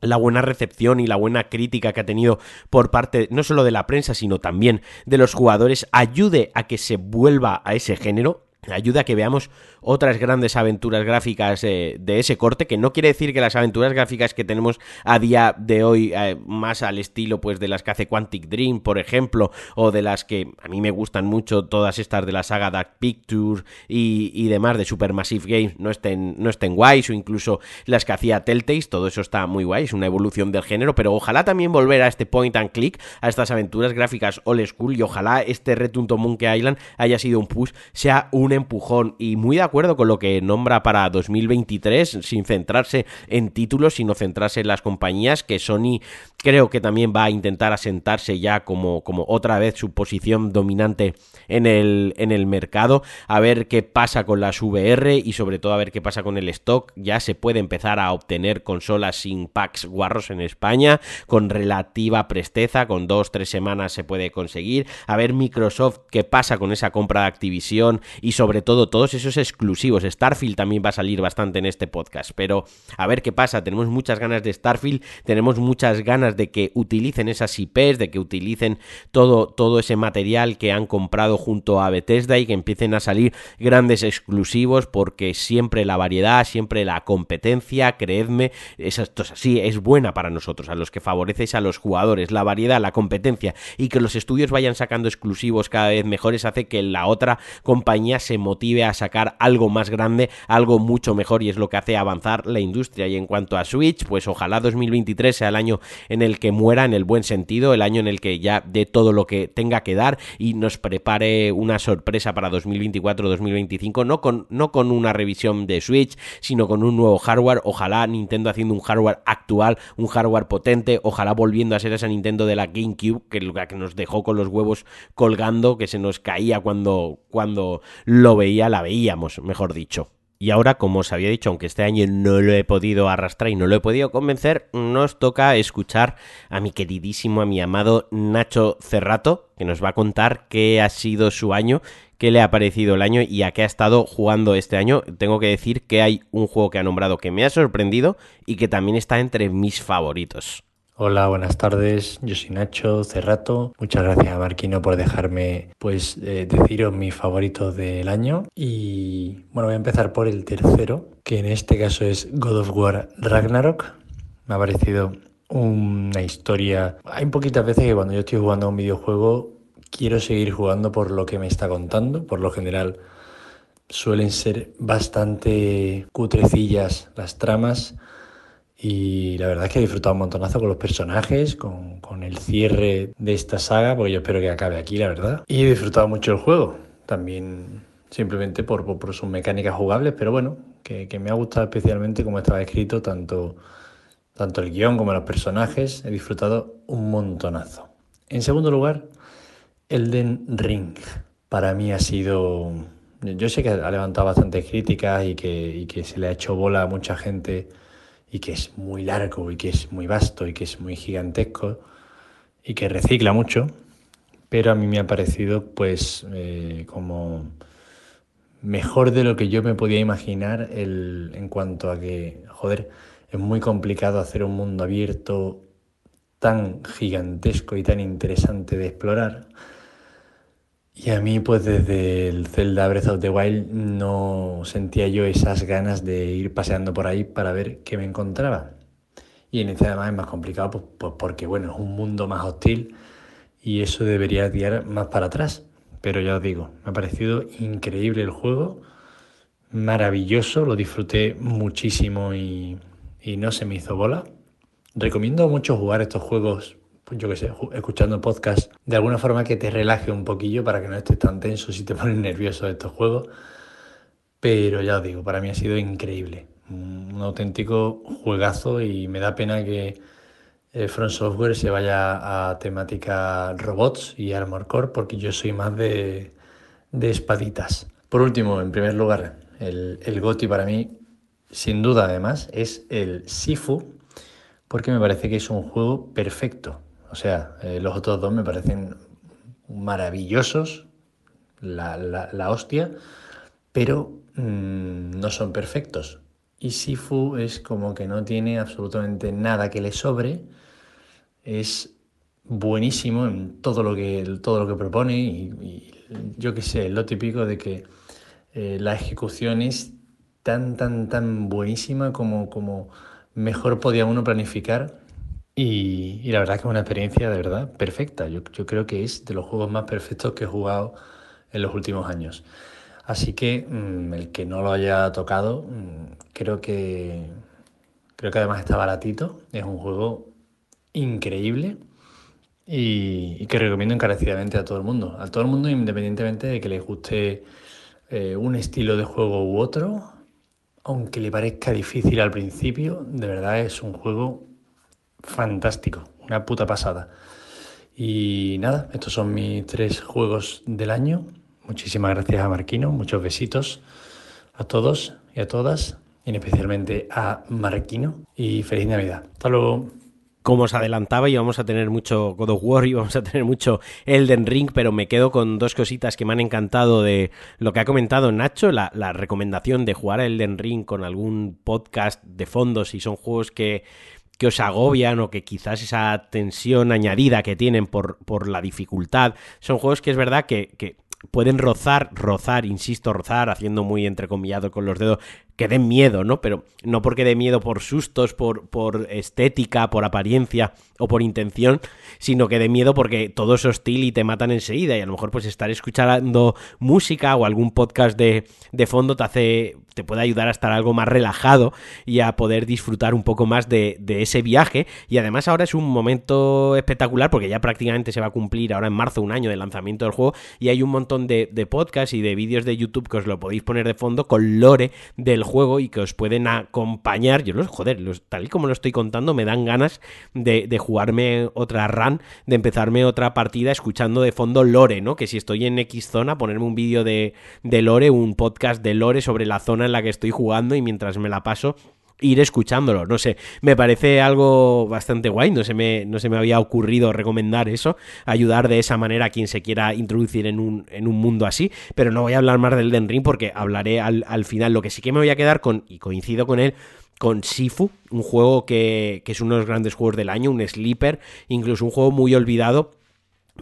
la buena recepción y la buena crítica que ha tenido por parte no solo de la prensa, sino también de los jugadores, ayude a que se vuelva a ese género ayuda a que veamos otras grandes aventuras gráficas eh, de ese corte, que no quiere decir que las aventuras gráficas que tenemos a día de hoy, eh, más al estilo pues de las que hace Quantic Dream, por ejemplo, o de las que a mí me gustan mucho, todas estas de la saga Dark Pictures y, demás de Supermassive Games, no estén, no estén guays, o incluso las que hacía Telltale, todo eso está muy guay, es una evolución del género, pero ojalá también volver a este point and click, a estas aventuras gráficas old school, y ojalá este Return to Monkey Island haya sido un push, sea un empujón, y muy de acuerdo con lo que nombra para 2023, sin centrarse en títulos, sino centrarse en las compañías que Sony creo que también va a intentar asentarse ya como, como otra vez su posición dominante en el, en el mercado, a ver qué pasa con las VR y sobre todo a ver qué pasa con el stock. Ya se puede empezar a obtener consolas sin packs guarros en España, con relativa presteza, con dos, tres semanas se puede conseguir. A ver Microsoft qué pasa con esa compra de Activision y sobre todo todos esos exclusivos. Starfield también va a salir bastante en este podcast, pero a ver qué pasa. Tenemos muchas ganas de Starfield, tenemos muchas ganas de que utilicen esas IPs, de que utilicen todo, todo ese material que han comprado junto a Bethesda y que empiecen a salir grandes exclusivos porque siempre la variedad, siempre la competencia, creedme, es, esto es así, es buena para nosotros, a los que favorecéis a los jugadores, la variedad, la competencia y que los estudios vayan sacando exclusivos cada vez mejores hace que la otra compañía se motive a sacar algo más grande, algo mucho mejor y es lo que hace avanzar la industria. Y en cuanto a Switch, pues ojalá 2023 sea el año en el que muera en el buen sentido, el año en el que ya dé todo lo que tenga que dar y nos prepare una sorpresa para 2024-2025, no con, no con una revisión de Switch, sino con un nuevo hardware, ojalá Nintendo haciendo un hardware actual, un hardware potente, ojalá volviendo a ser esa Nintendo de la GameCube, que nos dejó con los huevos colgando, que se nos caía cuando, cuando lo veía, la veíamos, mejor dicho. Y ahora, como os había dicho, aunque este año no lo he podido arrastrar y no lo he podido convencer, nos toca escuchar a mi queridísimo, a mi amado Nacho Cerrato, que nos va a contar qué ha sido su año, qué le ha parecido el año y a qué ha estado jugando este año. Tengo que decir que hay un juego que ha nombrado que me ha sorprendido y que también está entre mis favoritos. Hola, buenas tardes. Yo soy Nacho Cerrato. Muchas gracias a Marquino por dejarme pues eh, deciros mis favoritos del año. Y bueno, voy a empezar por el tercero, que en este caso es God of War Ragnarok. Me ha parecido una historia. Hay poquitas veces que cuando yo estoy jugando a un videojuego quiero seguir jugando por lo que me está contando. Por lo general suelen ser bastante cutrecillas las tramas y la verdad es que he disfrutado un montonazo con los personajes, con, con, el cierre de esta saga, porque yo espero que acabe aquí, la verdad. Y he disfrutado mucho el juego, también simplemente por, por, sus mecánicas jugables, pero bueno, que, que, me ha gustado especialmente como estaba escrito, tanto, tanto el guion como los personajes. He disfrutado un montonazo. En segundo lugar, Elden Ring. Para mí ha sido... Yo sé que ha levantado bastantes críticas y que, y que se le ha hecho bola a mucha gente y que es muy largo y que es muy vasto y que es muy gigantesco y que recicla mucho, pero a mí me ha parecido pues eh, como mejor de lo que yo me podía imaginar el, en cuanto a que, joder, es muy complicado hacer un mundo abierto tan gigantesco y tan interesante de explorar y a mí, pues desde el Zelda Breath of the Wild no sentía yo esas ganas de ir paseando por ahí para ver qué me encontraba. Y en este además es más complicado pues, pues, porque, bueno, es un mundo más hostil y eso debería tirar más para atrás. Pero ya os digo, me ha parecido increíble el juego, maravilloso, lo disfruté muchísimo y, y no se me hizo bola. Recomiendo mucho jugar estos juegos pues yo qué sé, escuchando podcast, de alguna forma que te relaje un poquillo para que no estés tan tenso si te pones nervioso de estos juegos. Pero ya os digo, para mí ha sido increíble. Un auténtico juegazo y me da pena que eh, Front Software se vaya a temática robots y Armor Core porque yo soy más de, de espaditas. Por último, en primer lugar, el, el GOTI para mí, sin duda además, es el Sifu porque me parece que es un juego perfecto. O sea, eh, los otros dos me parecen maravillosos, la, hostia, pero mm, no son perfectos. Y Sifu es como que no tiene absolutamente nada que le sobre, es buenísimo en todo lo que, todo lo que propone y, yo qué sé, lo típico de que eh, la ejecución es tan, tan, tan buenísima como, como mejor podía uno planificar. Y, la verdad que es una experiencia de verdad perfecta. Yo, yo creo que es de los juegos más perfectos que he jugado en los últimos años. Así que mm, el que no lo haya tocado, mm, creo que creo que además está baratito. Es un juego increíble y, que recomiendo encarecidamente a todo el mundo. A todo el mundo, independientemente de que les guste eh, un estilo de juego u otro, aunque le parezca difícil al principio, de verdad es un juego fantástico, una puta pasada. Y nada, estos son mis tres juegos del año. Muchísimas gracias a Marquino, muchos besitos a todos y a todas, y especialmente a Marquino. Y feliz Navidad. Hasta luego como os adelantaba, íbamos a tener mucho God of War, íbamos a tener mucho Elden Ring, pero me quedo con dos cositas que me han encantado de lo que ha comentado Nacho, la, recomendación de jugar a Elden Ring con algún podcast de fondo, si son juegos que, que os agobian o que quizás esa tensión añadida que tienen por, por la dificultad, son juegos que es verdad que, que pueden rozar, rozar, insisto, rozar, haciendo muy entrecomillado con los dedos, que den miedo, ¿no? Pero no porque dé miedo por sustos, por, por estética, por apariencia o por intención, sino que dé miedo porque todo es hostil y te matan enseguida. Y a lo mejor, pues estar escuchando música o algún podcast de, de fondo te hace. te puede ayudar a estar algo más relajado y a poder disfrutar un poco más de, de ese viaje. Y además, ahora es un momento espectacular porque ya prácticamente se va a cumplir ahora en marzo un año del lanzamiento del juego. Y hay un montón de, de podcasts y de vídeos de YouTube que os lo podéis poner de fondo con lore del juego y que os pueden acompañar. Yo los, joder, tal y como lo estoy contando, me dan ganas de, jugarme otra run, de empezarme otra partida escuchando de fondo Lore, ¿no? Que si estoy en X zona, ponerme un vídeo de, de Lore, un podcast de Lore sobre la zona en la que estoy jugando y mientras me la paso ir escuchándolo. No sé, me parece algo bastante guay. No se me, no se me había ocurrido recomendar eso, ayudar de esa manera a quien se quiera introducir en un, en un mundo así. Pero no voy a hablar más del Den Ring porque hablaré al, al final. Lo que sí que me voy a quedar con, y coincido con él, con Sifu, un juego que, que es uno de los grandes juegos del año, un sleeper, incluso un juego muy olvidado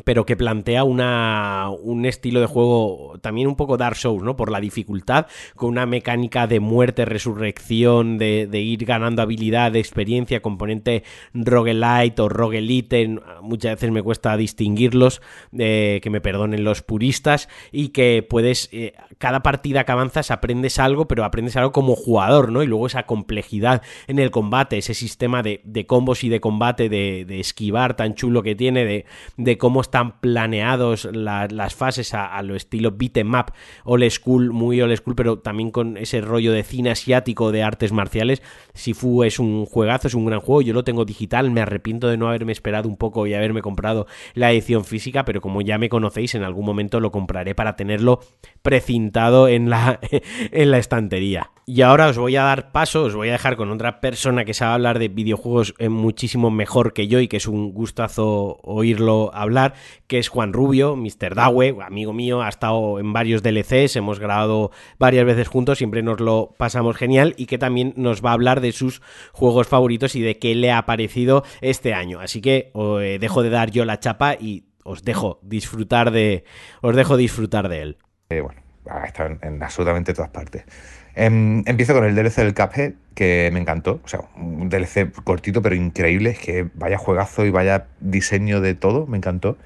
pero que plantea una, un estilo de juego también un poco Dark Souls, ¿no? Por la dificultad, con una mecánica de muerte, resurrección, de, ir ganando habilidad, experiencia, componente roguelite o roguelite, muchas veces me cuesta distinguirlos, eh, que me perdonen los puristas, y que puedes, eh, cada partida que avanzas aprendes algo, pero aprendes algo como jugador, ¿no? Y luego esa complejidad en el combate, ese sistema de, combos y de combate, de, esquivar tan chulo que tiene, de cómo están planeados las fases a, lo estilo beat em up, old school, muy old school, pero también con ese rollo de cine asiático de artes marciales. Sifu es un juegazo, es un gran juego, yo lo tengo digital, me arrepiento de no haberme esperado un poco y haberme comprado la edición física, pero como ya me conocéis, en algún momento lo compraré para tenerlo precintado en la, en la estantería. Y ahora os voy a dar paso, os voy a dejar con otra persona que sabe hablar de videojuegos eh, muchísimo mejor que yo y que es un gustazo oírlo hablar, que es Juan Rubio, Mr. Dawe, amigo mío, ha estado en varios DLCs, hemos grabado varias veces juntos, siempre nos lo pasamos genial y que también nos va a hablar de sus juegos favoritos y de qué le ha parecido este año. Así que eh, dejo de dar yo la chapa y os dejo disfrutar de, os dejo disfrutar de él. Eh, bueno, ha estado en absolutamente todas partes. Em, empiezo con el DLC del Cuphead, que me encantó. O sea, un DLC cortito pero increíble. Es que vaya juegazo y vaya diseño de todo, me encantó.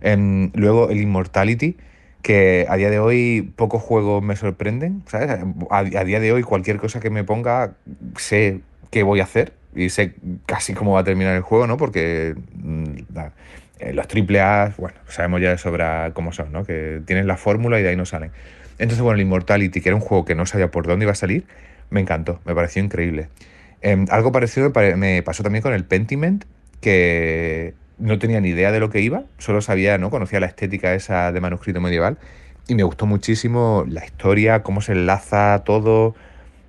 Em, luego el Immortality, que a día de hoy pocos juegos me sorprenden. ¿sabes? A, día de hoy cualquier cosa que me ponga sé qué voy a hacer y sé casi cómo va a terminar el juego, ¿no? Porque mm, eh, los triple A, bueno, sabemos ya de sobra cómo son, ¿no? Que tienes la fórmula y de ahí no salen. Entonces, bueno, el Immortality, que era un juego que no sabía por dónde iba a salir, me encantó, me pareció increíble. Em, algo parecido me pasó también con el Pentiment, que no tenía ni idea de lo que iba, solo sabía, ¿no? Conocía la estética esa de manuscrito medieval y me gustó muchísimo la historia, cómo se enlaza todo,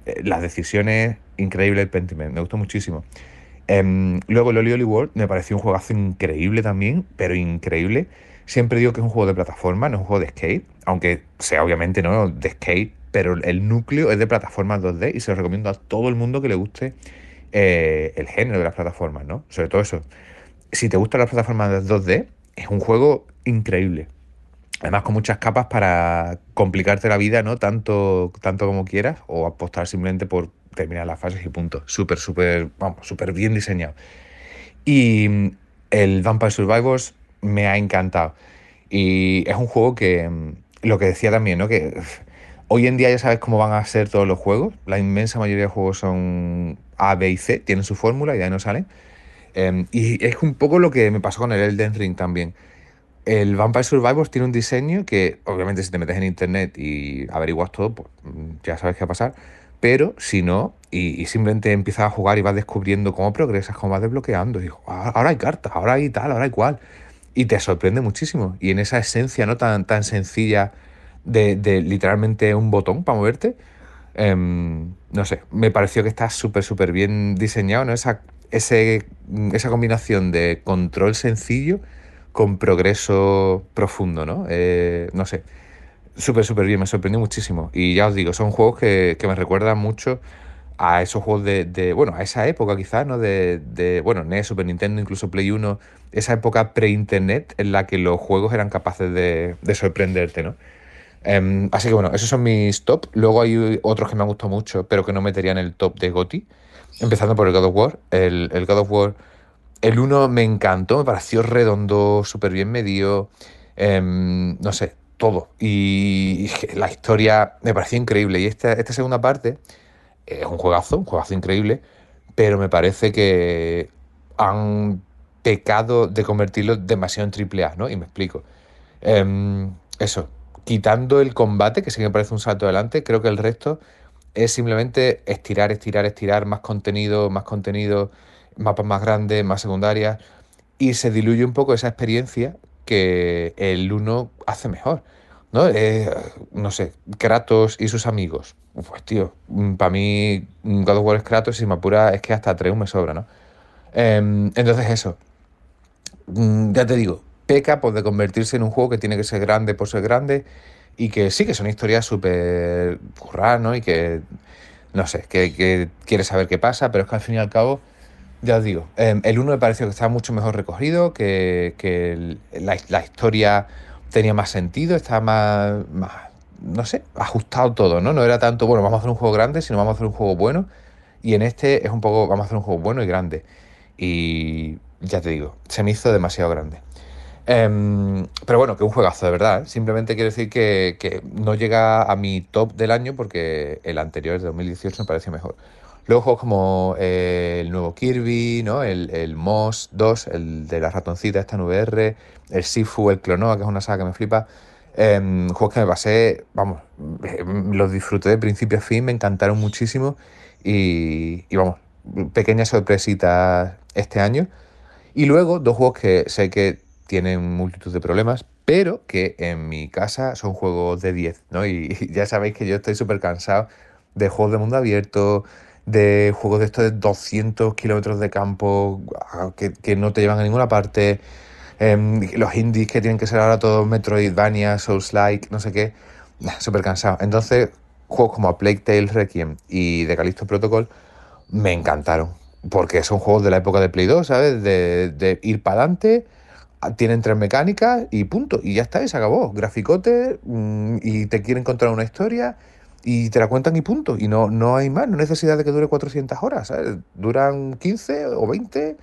eh, las decisiones, increíble el Pentiment, me gustó muchísimo. Em, luego el Oli Oli World me pareció un juegazo increíble también, pero increíble. Siempre digo que es un juego de plataforma, no es un juego de skate, aunque sea obviamente no de skate, pero el núcleo es de plataformas 2D y se lo recomiendo a todo el mundo que le guste eh, el género de las plataformas, ¿no? Sobre todo eso. Si te gustan las plataformas 2D, es un juego increíble. Además, con muchas capas para complicarte la vida, ¿no? Tanto, tanto como quieras, o apostar simplemente por terminar las fases y punto. Súper, súper, vamos, súper bien diseñado. Y el Vampire Survivors me ha encantado. Y es un juego que, lo que decía también, ¿no? Que hoy en día ya sabes cómo van a ser todos los juegos. La inmensa mayoría de juegos son A, B y C, tienen su fórmula y de ahí no salen. Em, y es un poco lo que me pasó con el Elden Ring también. El Vampire Survivors tiene un diseño que, obviamente, si te metes en internet y averiguas todo, pues ya sabes qué va a pasar. Pero si no, y, simplemente empiezas a jugar y vas descubriendo cómo progresas, cómo vas desbloqueando, y ah, ahora hay cartas, ahora hay tal, ahora hay cual. Y te sorprende muchísimo. Y en esa esencia no tan, tan sencilla de, literalmente un botón para moverte, em, no sé, me pareció que está súper, súper bien diseñado, ¿no? Esa, ese, esa combinación de control sencillo con progreso profundo, ¿no? Eh, no sé, súper, súper bien, me sorprendió muchísimo. Y ya os digo, son juegos que, me recuerdan mucho a esos juegos de, bueno, a esa época quizás, ¿no? De, de, bueno, NES, Super Nintendo, incluso Play 1, esa época pre-internet en la que los juegos eran capaces de, de sorprenderte, ¿no? Em, así que bueno, esos son mis top. Luego hay otros que me han gustado mucho, pero que no metería en el top de GOTI. Empezando por el God of War. El, God of War, el 1 me encantó, me pareció redondo, súper bien medido. Em, no sé, todo. Y, la historia me pareció increíble. Y esta, esta segunda parte es un juegazo, un juegazo increíble, pero me parece que han pecado de convertirlo demasiado en triple A, ¿no? Y me explico. Em, eso, quitando el combate, que sí que me parece un salto adelante, creo que el resto es simplemente estirar, estirar, estirar, más contenido, más contenido, mapas más grandes, más secundarias, y se diluye un poco esa experiencia que el 1 hace mejor. ¿No? Eh, no sé, Kratos y sus amigos. Pues tío, mm, para mí mm, God of War es Kratos y me apura es que hasta 3 me sobra, ¿no? Em, entonces eso, mm, ya te digo, peca pues, de convertirse en un juego que tiene que ser grande por ser grande y que sí que son historias súper curradas, ¿no? Y que, no sé, que, que quieres saber qué pasa, pero es que al fin y al cabo, ya os digo, em, el 1 me pareció que estaba mucho mejor recogido, que, que la, la, historia tenía más sentido, estaba más, más, no sé, ajustado todo, ¿no? No era tanto, bueno, vamos a hacer un juego grande, sino vamos a hacer un juego bueno. Y en este es un poco, vamos a hacer un juego bueno y grande. Y ya te digo, se me hizo demasiado grande. Em, pero bueno, que un juegazo de verdad. ¿eh? Simplemente quiero decir que, no llega a mi top del año porque el anterior, de 2018, me pareció mejor. Luego juegos como eh, el nuevo Kirby, ¿no? El, el Moss 2, el de la ratoncita esta en VR, el Sifu, el Clonoa, que es una saga que me flipa. Em, juegos que me pasé, vamos, em, los disfruté de principio a fin, me encantaron muchísimo y, y vamos, pequeñas sorpresitas este año. Y luego dos juegos que sé que tienen multitud de problemas, pero que en mi casa son juegos de 10, ¿no? Y, ya sabéis que yo estoy súper cansado de juegos de mundo abierto, de juegos de estos de 200 kilómetros de campo ah, que, no te llevan a ninguna parte, em, los indies que tienen que ser ahora todos Metroidvania, Souls-like, no sé qué, súper cansado. Entonces, juegos como Plague Tale Requiem y The Callisto Protocol me encantaron, porque son juegos de la época de Play 2, ¿sabes? De, ir para adelante tienen tres mecánicas y punto. Y ya está, y se acabó. Graficote mm, y te quieren contar una historia y te la cuentan y punto. Y no, no hay más, no hay necesidad de que dure 400 horas. ¿sabes? Duran 15 o 20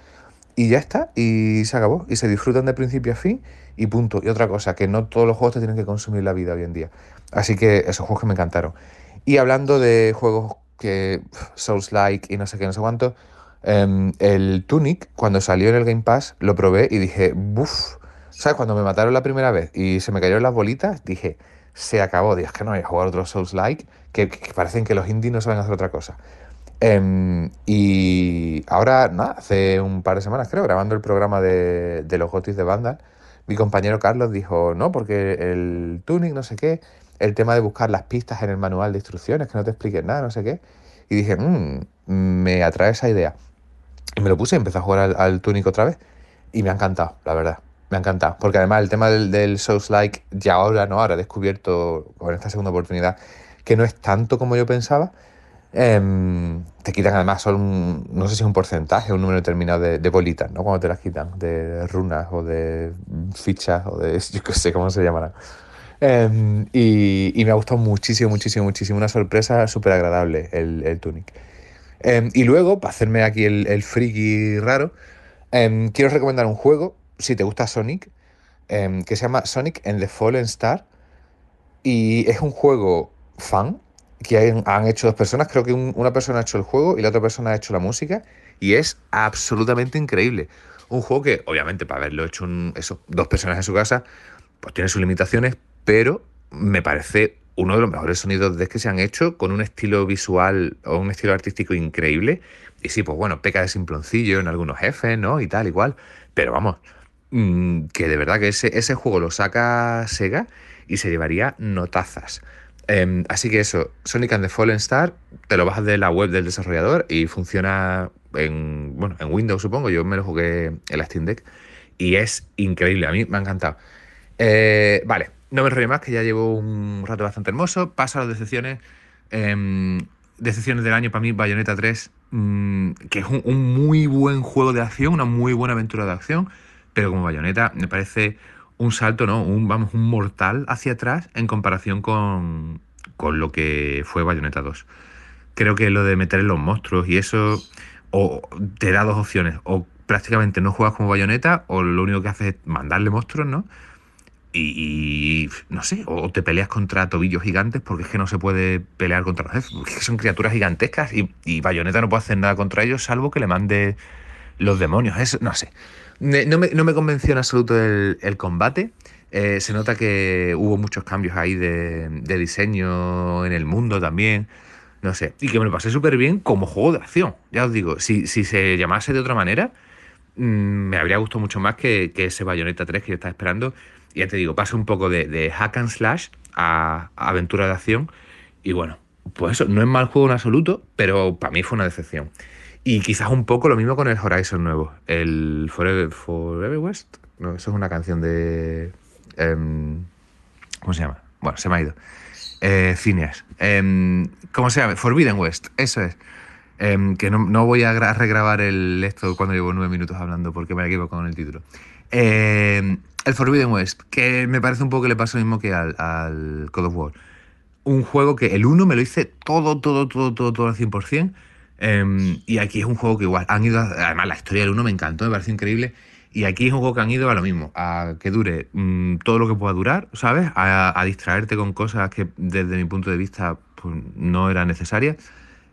y ya está. Y se acabó. Y se disfrutan de principio a fin y punto. Y otra cosa, que no todos los juegos te tienen que consumir la vida hoy en día. Así que esos juegos que me encantaron. Y hablando de juegos que Souls-like y no sé qué, no sé cuánto. Em, el Tunic, cuando salió en el Game Pass, lo probé y dije, buf. ¿Sabes? Cuando me mataron la primera vez y se me cayeron las bolitas, dije, se acabó. Dije, que no voy a jugar otros Souls-like, que, parecen que los indies no saben hacer otra cosa. Em, y ahora, nada, hace un par de semanas, creo, grabando el programa de, de los Gotis de Vandal, mi compañero Carlos dijo, no, porque el Tunic, no sé qué, el tema de buscar las pistas en el manual de instrucciones, que no te expliquen nada, no sé qué. Y dije, mmm, me atrae esa idea. Y me lo puse y empecé a jugar al, al Tunic otra vez. Y me ha encantado, la verdad. Me ha encantado. Porque además el tema del, del Souls-like, ya ahora, ¿no? Ahora he descubierto con esta segunda oportunidad que no es tanto como yo pensaba. Em, te quitan además son, no sé si es un porcentaje, un número determinado de, bolitas, ¿no? Cuando te las quitan, de runas o de fichas o de, yo qué sé cómo se llamarán. Em, y, me ha gustado muchísimo, muchísimo, muchísimo. Una sorpresa súper agradable el, el Tunic. Em, y luego, para hacerme aquí el, el friki raro, quiero recomendar un juego, si te gusta Sonic, que se llama Sonic and the Fallen Star. Y es un juego fan que han, hecho dos personas. Creo que una persona ha hecho el juego y la otra persona ha hecho la música. Y es absolutamente increíble. Un juego que, obviamente, para haberlo hecho eso, dos personas en su casa, pues tiene sus limitaciones, pero me parece uno de los mejores sonidos de que se han hecho con un estilo visual o un estilo artístico increíble. Y sí, pues bueno, peca de simploncillo en algunos jefes, ¿no? Y tal, igual. Pero vamos, mm, que de verdad que ese juego lo saca Sega y se llevaría notazas. Em, así que eso, Sonic and the Fallen Star, te lo bajas de la web del desarrollador y funciona en, bueno, en Windows, supongo. Yo me lo jugué en la Steam Deck y es increíble. A mí me ha encantado. Eh, vale, no me enrollo más, que ya llevo un rato bastante hermoso. Paso a las decepciones. Eh, decepciones del año para mí, Bayonetta 3, mm, que es un, muy buen juego de acción, una muy buena aventura de acción, pero como Bayonetta me parece un salto, ¿no? Un, vamos, un mortal hacia atrás en comparación con, con lo que fue Bayonetta 2. Creo que lo de meter en los monstruos y eso o te da dos opciones, o prácticamente no juegas como bayoneta, o lo único que haces es mandarle monstruos, ¿no? Y, no sé, o te peleas contra tobillos gigantes porque es que no se puede pelear contra los jefes, son criaturas gigantescas y, y Bayonetta no puede hacer nada contra ellos salvo que le mande los demonios, eso, no sé. No me, convenció en absoluto el, combate. Eh, se nota que hubo muchos cambios ahí de, diseño en el mundo también no sé, y que me lo pasé súper bien como juego de acción. Ya os digo, si, si se llamase de otra manera, mm, me habría gustado mucho más que, ese Bayonetta 3 que yo estaba esperando. Y ya te digo, pasa un poco de, hack and slash a, aventura de acción. Y bueno, pues eso, no es mal juego en absoluto, pero para mí fue una decepción. Y quizás un poco lo mismo con el Horizon nuevo, el Forever, West. No, eso es una canción de. Em, ¿Cómo se llama? Bueno, se me ha ido eh, em, ¿Cómo se llama? Forbidden West, eso es. Em, que no, voy a regrabar el esto cuando llevo nueve minutos hablando porque me equivoco con el título. El Forbidden West, que me parece un poco que le pasa lo mismo que al, al of War. Un juego que el 1 me lo hice todo, todo, todo, todo, todo al 100%. Y aquí es un juego que igual han ido. además, la historia del 1 me encantó, me parece increíble. Y aquí es un juego que han ido a lo mismo, a que dure mm, todo lo que pueda durar, ¿sabes? A, distraerte con cosas que desde mi punto de vista pues, no eran necesarias,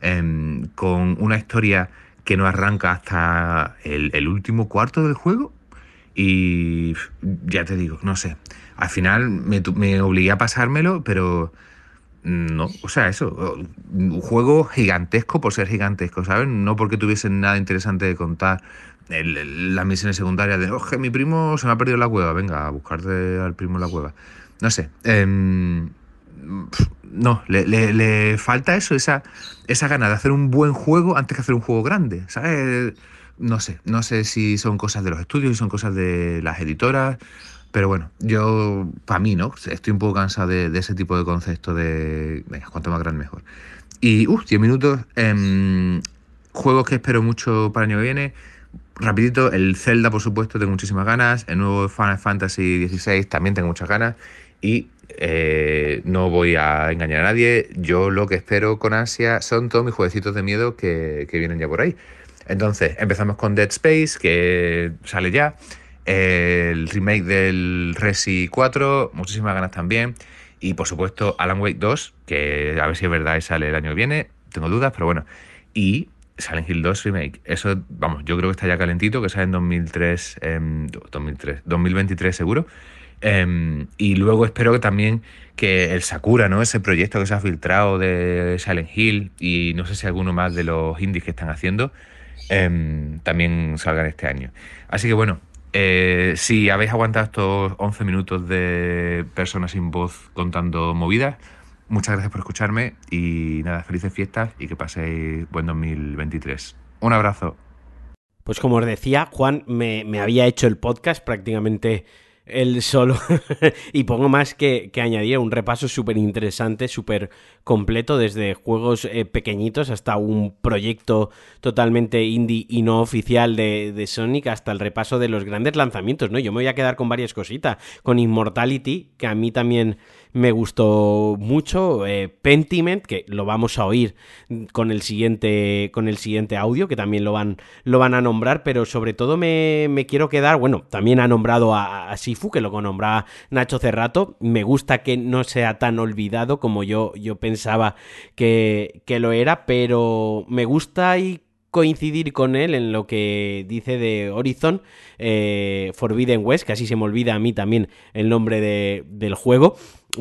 em, con una historia que no arranca hasta el, último cuarto del juego. Y ya te digo, no sé. Al final me, me obligué a pasármelo, pero no, o sea, eso, un juego gigantesco por ser gigantesco, ¿sabes? No porque tuviesen nada interesante de contar, las misiones secundarias de, oye, mi primo se me ha perdido la cueva, venga, a buscarte al primo en la cueva. No sé. Em, no, le, falta eso, esa, esa gana de hacer un buen juego antes que hacer un juego grande, ¿sabes? No sé, no sé si son cosas de los estudios, si son cosas de las editoras, pero bueno, yo, para mí, ¿no? Estoy un poco cansado de, ese tipo de concepto de, venga, cuanto más grande mejor. Y, uff, 10 minutos, em, juegos que espero mucho para el año que viene rapidito, el Zelda, por supuesto, tengo muchísimas ganas. El nuevo Final Fantasy XVI también tengo muchas ganas. Y eh, no voy a engañar a nadie. Yo lo que espero con ansia son todos mis jueguecitos de miedo que, vienen ya por ahí. Entonces, empezamos con Dead Space, que sale ya. El remake del Resi 4, muchísimas ganas también. Y por supuesto, Alan Wake 2, que a ver si es verdad y sale el año que viene. Tengo dudas, pero bueno. Y Silent Hill 2 Remake. Eso, vamos, yo creo que está ya calentito, que sale en 2003, 2003 2023 seguro. Em, y luego espero que también que el Sakura, ¿no? Ese proyecto que se ha filtrado de Silent Hill y no sé si alguno más de los indies que están haciendo, em, también salgan este año. Así que bueno, eh, si habéis aguantado estos 11 minutos de personas sin voz contando movidas, Muchas gracias por escucharme y nada, felices fiestas y que paséis buen 2023. Un abrazo. Pues como os decía, Juan me, había hecho el podcast prácticamente él solo y pongo más que, que añadir un repaso súper interesante, súper completo, desde juegos eh, pequeñitos hasta un proyecto totalmente indie y no oficial de, de, Sonic, hasta el repaso de los grandes lanzamientos, ¿no? Yo me voy a quedar con varias cositas, con Immortality, que a mí también me gustó mucho. Eh, Pentiment, que lo vamos a oír con el siguiente, con el siguiente audio, que también lo van, lo van a nombrar, pero sobre todo me, quiero quedar, bueno, también ha nombrado a, Sifu, que lo nombraba Nacho Cerrato. Me gusta que no sea tan olvidado como yo, yo pensaba que, que lo era, pero me gusta y coincidir con él en lo que dice de Horizon eh, Forbidden West, que así se me olvida a mí también el nombre de, del juego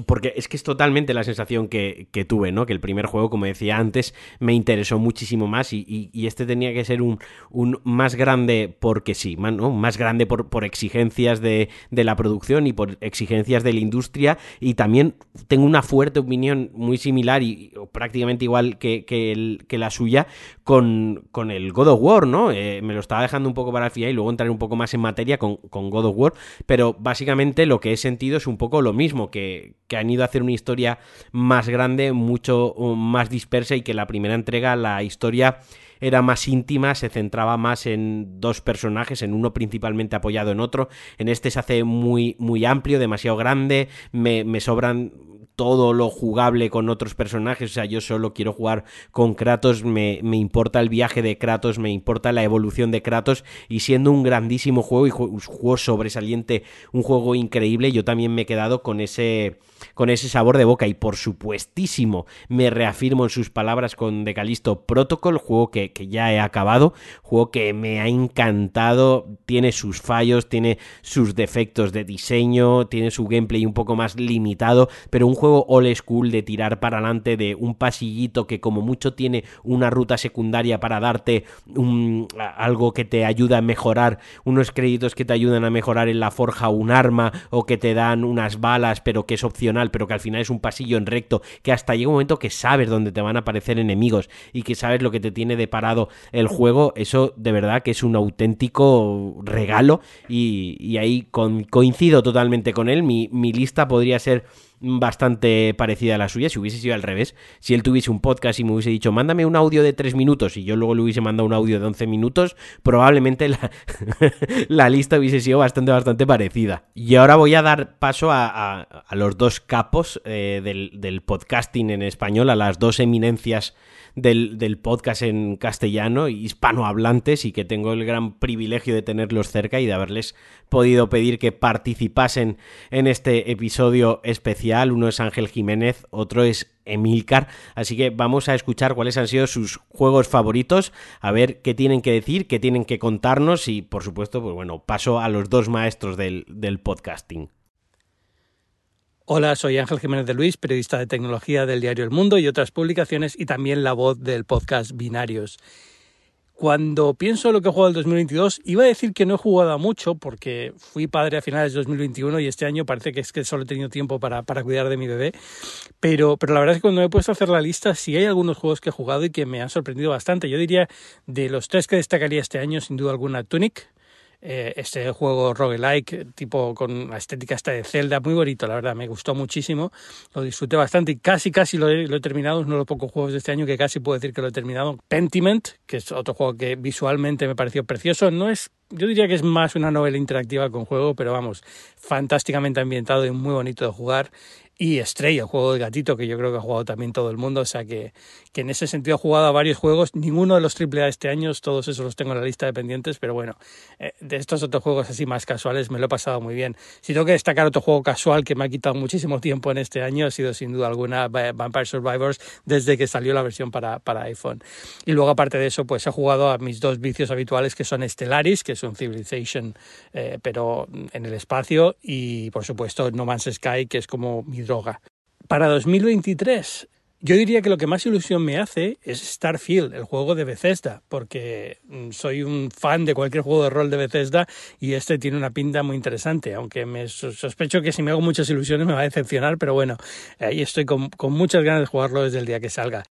porque es que es totalmente la sensación que, tuve, ¿no? Que el primer juego, como decía antes, me interesó muchísimo más y, este tenía que ser un, un, más grande porque sí, ¿no? Más grande por, por exigencias de, de, la producción y por exigencias de la industria y también tengo una fuerte opinión muy similar y, prácticamente igual que, que, el, que la suya con, con, el God of War, ¿no? Eh, me lo estaba dejando un poco para el final y luego entraré un poco más en materia con, con God of War, pero básicamente lo que he sentido es un poco lo mismo, que que han ido a hacer una historia más grande, mucho más dispersa y que la primera entrega la historia era más íntima, se centraba más en dos personajes, en uno principalmente apoyado en otro. En este se hace muy, muy amplio, demasiado grande, me, me sobran todo lo jugable con otros personajes, o sea, yo solo quiero jugar con Kratos, me, me, importa el viaje de Kratos, me importa la evolución de Kratos, y siendo un grandísimo juego y un juego sobresaliente, un juego increíble, yo también me he quedado con ese con ese sabor de boca. Y por supuestísimo me reafirmo en sus palabras con Decalisto Protocol, juego que, ya he acabado, juego que me ha encantado, tiene sus fallos, tiene sus defectos de diseño, tiene su gameplay un poco más limitado, pero un juego old school de tirar para adelante de un pasillito que como mucho tiene una ruta secundaria para darte un, algo que te ayuda a mejorar, unos créditos que te ayudan a mejorar en la forja un arma o que te dan unas balas pero que es opción pero que al final es un pasillo en recto, que hasta llega un momento que sabes dónde te van a aparecer enemigos y que sabes lo que te tiene deparado el juego, eso de verdad que es un auténtico regalo y, ahí coincido totalmente con él, mi, mi lista podría ser bastante parecida a la suya, si hubiese sido al revés, si él tuviese un podcast y me hubiese dicho, mándame un audio de 3 minutos y yo luego le hubiese mandado un audio de 11 minutos, probablemente la, la lista hubiese sido bastante, bastante parecida. Y ahora voy a dar paso a, a, los dos capos eh, del, del podcasting en español, a las dos eminencias del, podcast en castellano, hispanohablantes, y que tengo el gran privilegio de tenerlos cerca y de haberles podido pedir que participasen en este episodio especial. Uno es Ángel Jiménez, otro es Emilcar. Así que vamos a escuchar cuáles han sido sus juegos favoritos, a ver qué tienen que decir, qué tienen que contarnos y, por supuesto, pues bueno, paso a los dos maestros del, del podcasting. Hola, soy Ángel Jiménez de Luis, periodista de tecnología del diario El Mundo y otras publicaciones y también la voz del podcast Binarios. Cuando pienso en lo que he jugado el 2022, iba a decir que no he jugado mucho porque fui padre a finales de 2021 y este año parece que es que solo he tenido tiempo para, para cuidar de mi bebé. Pero, pero la verdad es que cuando me he puesto a hacer la lista, sí hay algunos juegos que he jugado y que me han sorprendido bastante. Yo diría de los tres que destacaría este año, sin duda alguna, Tunic, eh, este juego roguelike, tipo con la estética esta de Zelda, muy bonito, la verdad, me gustó muchísimo, lo disfruté bastante y casi, casi lo he, terminado, es uno de los pocos juegos de este año que casi puedo decir que lo he terminado. Pentiment, que es otro juego que visualmente me pareció precioso, no es yo diría que es más una novela interactiva con juego, pero vamos, fantásticamente ambientado y muy bonito de jugar y Stray, el juego de gatito, que yo creo que ha jugado también todo el mundo. O sea que, que en ese sentido he jugado a varios juegos, ninguno de los AAA este año, todos esos los tengo en la lista de pendientes, pero bueno, eh, de estos otros juegos así más casuales me lo he pasado muy bien. Si tengo que destacar otro juego casual que me ha quitado muchísimo tiempo en este año, ha sido sin duda alguna Vampire Survivors desde que salió la versión para, para iPhone. Y luego, aparte de eso, pues he jugado a mis dos vicios habituales que son Stellaris, que es un Civilization, eh, pero en el espacio, y por supuesto No Man's Sky, que es como mi droga. Para 2023, yo diría que lo que más ilusión me hace es Starfield, el juego de Bethesda, porque mm, soy un fan de cualquier juego de rol de Bethesda y este tiene una pinta muy interesante, aunque me sospecho que si me hago muchas ilusiones me va a decepcionar, pero bueno, ahí estoy con, muchas ganas de jugarlo desde el día que salga.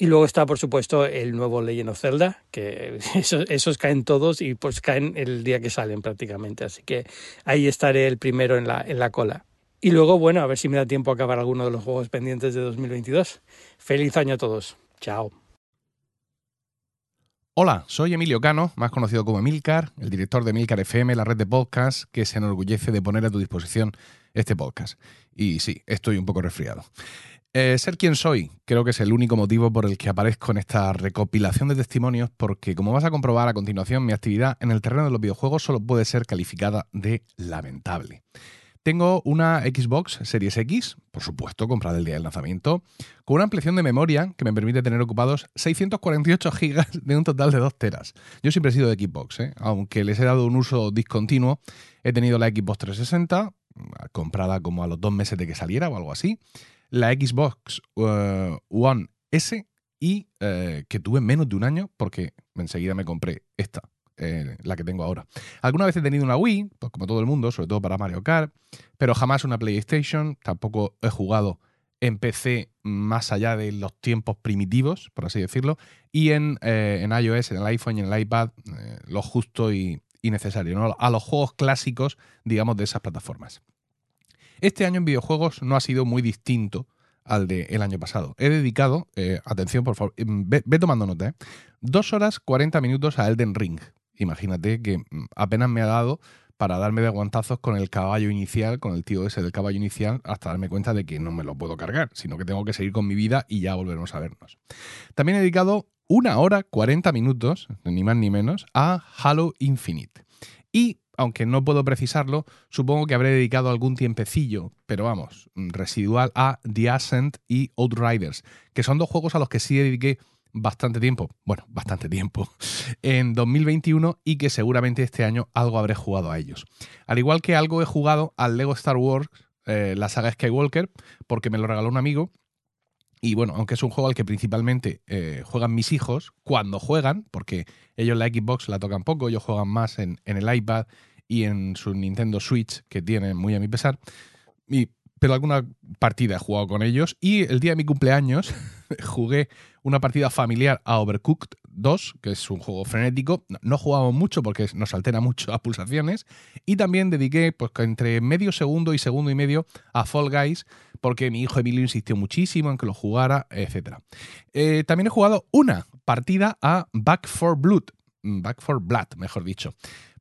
Y luego está, por supuesto, el nuevo Legend of Zelda, que esos, esos, caen todos y pues caen el día que salen prácticamente. Así que ahí estaré el primero en la, en la cola. Y luego, bueno, a ver si me da tiempo a acabar alguno de los juegos pendientes de 2022. Feliz año a todos. Chao. Hola, soy Emilio Cano, más conocido como Emilcar, el director de Emilcar FM, la red de podcast que se enorgullece de poner a tu disposición este podcast. Y sí, estoy un poco resfriado. Eh, ser quien soy creo que es el único motivo por el que aparezco en esta recopilación de testimonios porque como vas a comprobar a continuación mi actividad en el terreno de los videojuegos solo puede ser calificada de lamentable. Tengo una Xbox Series X, por supuesto, comprada el día del lanzamiento, con una ampliación de memoria que me permite tener ocupados 648 GB de un total de 2 teras. Yo siempre he sido de Xbox, ¿eh? aunque les he dado un uso discontinuo. He tenido la Xbox 360, comprada como a los dos meses de que saliera o algo así, la Xbox uh, One S y eh, que tuve menos de un año porque enseguida me compré esta, eh, la que tengo ahora. Alguna vez he tenido una Wii, pues como todo el mundo, sobre todo para Mario Kart, pero jamás una PlayStation, tampoco he jugado en PC más allá de los tiempos primitivos, por así decirlo, y en, eh, en iOS, en el iPhone y en el iPad, eh, lo justo y, necesario, ¿no? a los juegos clásicos, digamos, de esas plataformas. Este año en videojuegos no ha sido muy distinto al del año pasado. He dedicado, atención por favor, ve, tomando nota. 2 horas 40 minutos a Elden Ring, Imagínate que mm, apenas me ha dado para darme de guantazos con el caballo inicial, con el tío ese del caballo inicial, hasta darme cuenta de que no me lo puedo cargar, sino que tengo que seguir con mi vida y ya volveremos a vernos. También he dedicado una hora 40 minutos, ni más ni menos, a Halo Infinite. Y, aunque no puedo precisarlo, supongo que habré dedicado algún tiempecillo, pero vamos, residual a The Ascent y Outriders, que son dos juegos a los que sí dediqué bastante tiempo, bueno, bastante tiempo, en 2021 y que seguramente este año algo habré jugado a ellos. Al igual que algo he jugado al Lego Star Wars, eh, la saga Skywalker, porque me lo regaló un amigo. Y bueno, aunque es un juego al que principalmente eh, juegan mis hijos, cuando juegan, porque ellos la Xbox la tocan poco, ellos juegan más en, en el iPad y en su Nintendo Switch, que tienen muy a mi pesar. Y pero alguna partida he jugado con ellos. Y el día de mi cumpleaños jugué una partida familiar a Overcooked 2, que es un juego frenético. No jugamos mucho porque nos altera mucho las pulsaciones. Y también dediqué pues, entre medio segundo y segundo y medio a Fall Guys, porque mi hijo Emilio insistió muchísimo en que lo jugara, etc. Eh, también he jugado una partida a Back for Blood. Back for Blood, mejor dicho.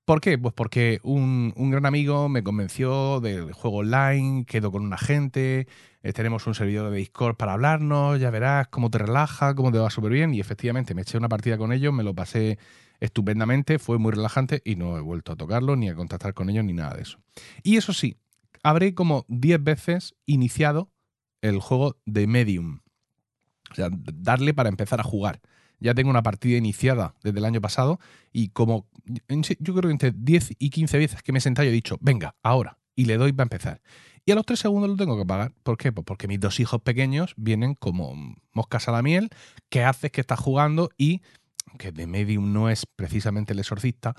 ¿Por qué? Pues porque un, gran amigo me convenció del juego online, quedo con un agente, eh, tenemos un servidor de Discord para hablarnos, ya verás cómo te relaja, cómo te va súper bien. Y efectivamente me eché una partida con ellos, me lo pasé estupendamente, fue muy relajante y no he vuelto a tocarlo ni a contactar con ellos ni nada de eso. Y eso sí, habré como 10 veces iniciado el juego de Medium. O sea, darle para empezar a jugar ya tengo una partida iniciada desde el año pasado y como yo creo que entre 10 y 15 veces que me he sentado he dicho, venga, ahora, y le doy para empezar. Y a los 3 segundos lo tengo que pagar. ¿Por qué? Pues porque mis dos hijos pequeños vienen como moscas a la miel, que haces que estás jugando y que de Medium no es precisamente el exorcista,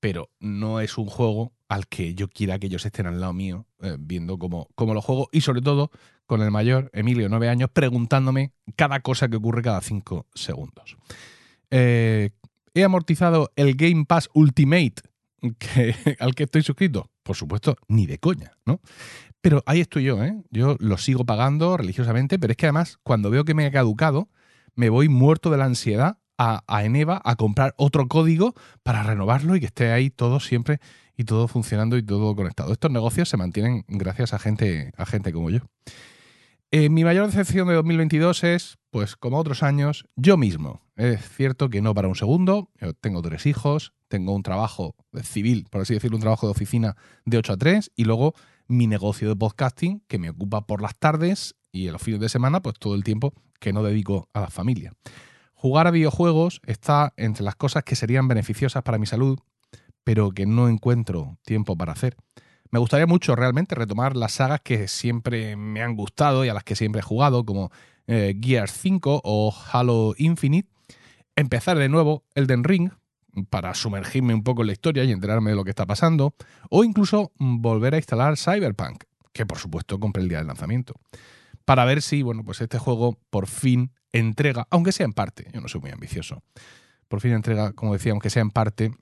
pero no es un juego al que yo quiera que ellos estén al lado mío eh, viendo cómo, cómo, lo juego y sobre todo con el mayor, Emilio, nueve años, preguntándome cada cosa que ocurre cada cinco segundos. Eh, ¿He amortizado el Game Pass Ultimate al que estoy suscrito? Por supuesto, ni de coña, ¿no? Pero ahí estoy yo, ¿eh? Yo lo sigo pagando religiosamente, pero es que además, cuando veo que me ha caducado, me voy muerto de la ansiedad a, Eneva a comprar otro código para renovarlo y que esté ahí todo siempre y todo funcionando y todo conectado. Estos negocios se mantienen gracias a gente, a gente como yo. Eh, mi mayor decepción de 2022 es, pues como otros años, yo mismo. Es cierto que no para un segundo. Tengo tres hijos, tengo un trabajo civil, por así decirlo, un trabajo de oficina de 8 a 3 y luego mi negocio de podcasting que me ocupa por las tardes y en los fines de semana, pues todo el tiempo que no dedico a la familia. Jugar a videojuegos está entre las cosas que serían beneficiosas para mi salud, pero que no encuentro tiempo para hacer. Me gustaría mucho realmente retomar las sagas que siempre me han gustado y a las que siempre he jugado, como eh, Gears 5 o Halo Infinite. Empezar de nuevo Elden Ring para sumergirme un poco en la historia y enterarme de lo que está pasando. O incluso volver a instalar Cyberpunk, que por supuesto compré el día del lanzamiento. Para ver si, bueno, pues este juego por fin entrega, aunque sea en parte, yo no soy muy ambicioso, por fin entrega, como decía, aunque sea en parte,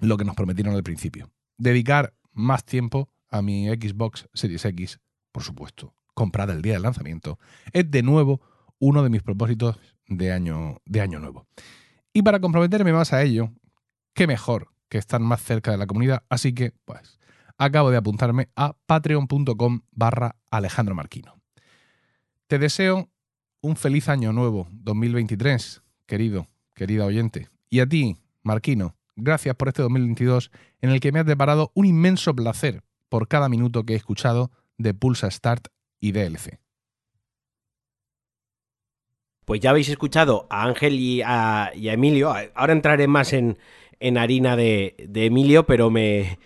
lo que nos prometieron al principio. Dedicar más tiempo a mi Xbox Series X, por supuesto, comprada el día del lanzamiento, es de nuevo uno de mis propósitos de año, de año nuevo. Y para comprometerme más a ello, qué mejor que estar más cerca de la comunidad, así que, pues, acabo de apuntarme a patreon.com barra Alejandro Marquino. Te deseo un feliz año nuevo 2023, querido, querida oyente. Y a ti, Marquino, gracias por este 2022 en el que me has deparado un inmenso placer por cada minuto que he escuchado de Pulsa Start y DLC. Pues ya habéis escuchado a Ángel y a, Emilio. Ahora entraré más en, harina de, Emilio, pero me,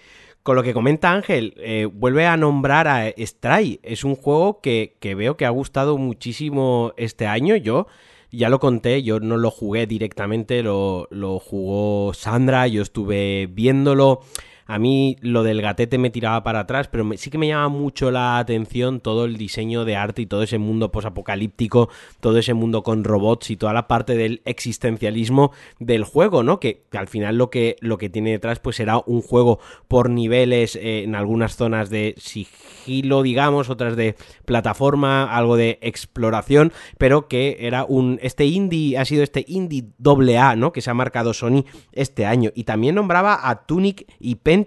con lo que comenta Ángel, eh, vuelve a nombrar a Stray. Es un juego que, que, veo que ha gustado muchísimo este año. Yo ya lo conté, yo no lo jugué directamente, lo, lo jugó Sandra, yo estuve viéndolo. A mí lo del gatete me tiraba para atrás, pero sí que me llama mucho la atención todo el diseño de arte y todo ese mundo posapocalíptico, todo ese mundo con robots y toda la parte del existencialismo del juego, ¿no? Que, al final lo que, lo que tiene detrás pues será un juego por niveles eh, en algunas zonas de sigilo, digamos, otras de plataforma, algo de exploración, pero que era un... Este indie ha sido este indie doble A, ¿no? Que se ha marcado Sony este año. Y también nombraba a Tunic y Pen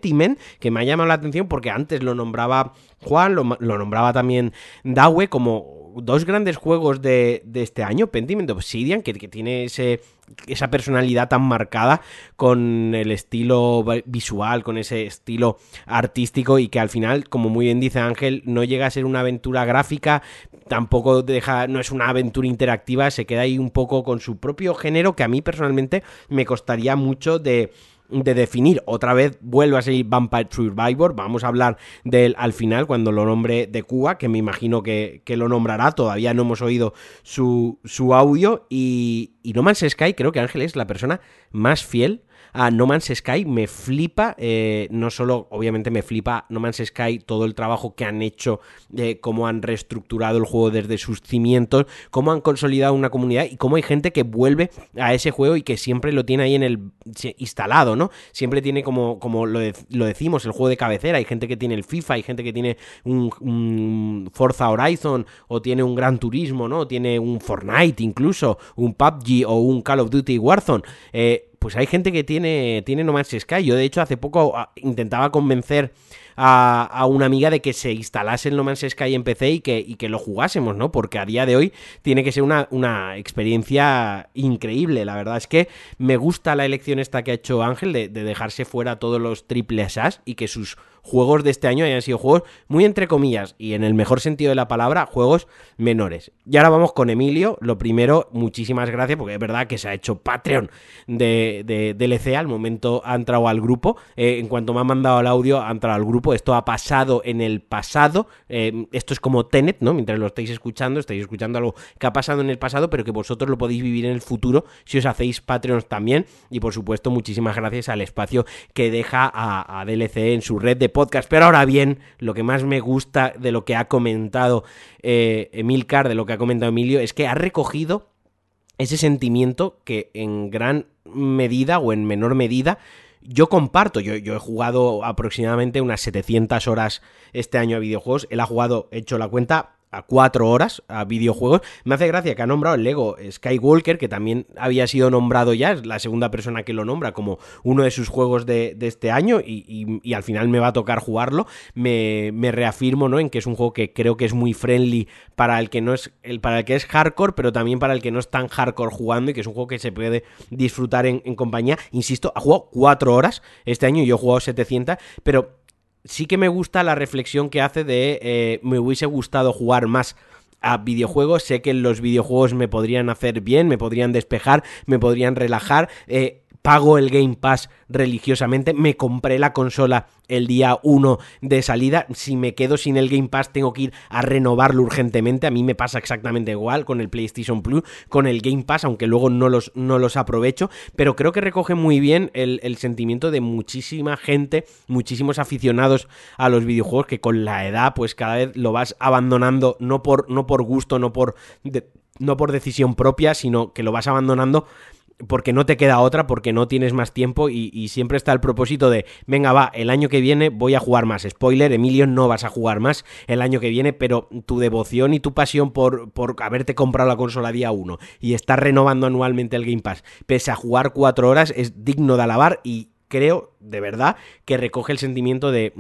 que me ha llamado la atención porque antes lo nombraba Juan, lo, nombraba también Dawe como dos grandes juegos de, este año, Pentiment Obsidian, que, tiene esa personalidad tan marcada con el estilo visual, con ese estilo artístico y que al final, como muy bien dice Ángel, no llega a ser una aventura gráfica, tampoco deja, no es una aventura interactiva, se queda ahí un poco con su propio género que a mí personalmente me costaría mucho de de definir. Otra vez vuelve a ser Vampire Survivor. Vamos a hablar de él al final cuando lo nombre de Cuba, que me imagino que, lo nombrará. Todavía no hemos oído su, su audio. Y, y No Man's Sky, creo que Ángel es la persona más fiel a No Man's Sky me flipa, eh, no solo obviamente me flipa No Man's Sky, todo el trabajo que han hecho, eh, cómo han reestructurado el juego desde sus cimientos, cómo han consolidado una comunidad y cómo hay gente que vuelve a ese juego y que siempre lo tiene ahí en el instalado, ¿no? Siempre tiene como, como lo, decimos, el juego de cabecera, hay gente que tiene el FIFA, hay gente que tiene un, Forza Horizon o tiene un Gran Turismo, ¿no? O tiene un Fortnite incluso, un PUBG o un Call of Duty Warzone. Eh, pues hay gente que tiene, tiene No Man's Sky. Yo, de hecho, hace poco ah, intentaba convencer a, una amiga de que se instalase el No Man's Sky en PC y que, y que lo jugásemos, ¿no? Porque a día de hoy tiene que ser una, una, experiencia increíble. La verdad es que me gusta la elección esta que ha hecho Ángel de, de dejarse fuera todos los triple SAS y que sus juegos de este año hayan sido juegos muy entre comillas y en el mejor sentido de la palabra, juegos menores. Y ahora vamos con Emilio. Lo primero, muchísimas gracias porque es verdad que se ha hecho Patreon de, de DLC. Al momento ha entrado al grupo. Eh, en cuanto me ha mandado el audio, ha entrado al grupo. Esto ha pasado en el pasado. Eh, esto es como Tenet, ¿no? Mientras lo estáis escuchando, estáis escuchando algo que ha pasado en el pasado, pero que vosotros lo podéis vivir en el futuro si os hacéis Patreons también. Y por supuesto, muchísimas gracias al espacio que deja a, a DLC en su red de podcast. Pero ahora bien, lo que más me gusta de lo que ha comentado eh, Emilcar, de lo que ha comentado Emilio, es que ha recogido ese sentimiento que en gran medida o en menor medida yo comparto, yo, yo, he jugado aproximadamente unas 700 horas este año a videojuegos, él ha jugado, he hecho la cuenta, a cuatro horas a videojuegos. Me hace gracia que ha nombrado el Lego Skywalker, que también había sido nombrado ya, es la segunda persona que lo nombra como uno de sus juegos de, este año y, al final me va a tocar jugarlo. Me, reafirmo ¿no? en que es un juego que creo que es muy friendly para el que no es el, para el que es hardcore, pero también para el que no es tan hardcore jugando y que es un juego que se puede disfrutar en, en compañía. Insisto, ha jugado cuatro horas este año y yo he jugado 700, pero sí que me gusta la reflexión que hace de eh, me hubiese gustado jugar más a videojuegos. Sé que los videojuegos me podrían hacer bien, me podrían despejar, me podrían relajar. Eh, pago el Game Pass religiosamente, me compré la consola el día 1 de salida, si me quedo sin el Game Pass tengo que ir a renovarlo urgentemente, a mí me pasa exactamente igual con el PlayStation Plus, con el Game Pass, aunque luego no los, no los aprovecho, pero creo que recoge muy bien el, sentimiento de muchísima gente, muchísimos aficionados a los videojuegos que con la edad pues cada vez lo vas abandonando, no por, no por gusto, no por... no por decisión propia, sino que lo vas abandonando porque no te queda otra, porque no tienes más tiempo y, siempre está el propósito de, venga, va, el año que viene voy a jugar más. Spoiler, Emilio, no vas a jugar más el año que viene, pero tu devoción y tu pasión por, por haberte comprado la consola día 1 y estar renovando anualmente el Game Pass, pese a jugar cuatro horas, es digno de alabar y creo de verdad que recoge el sentimiento de,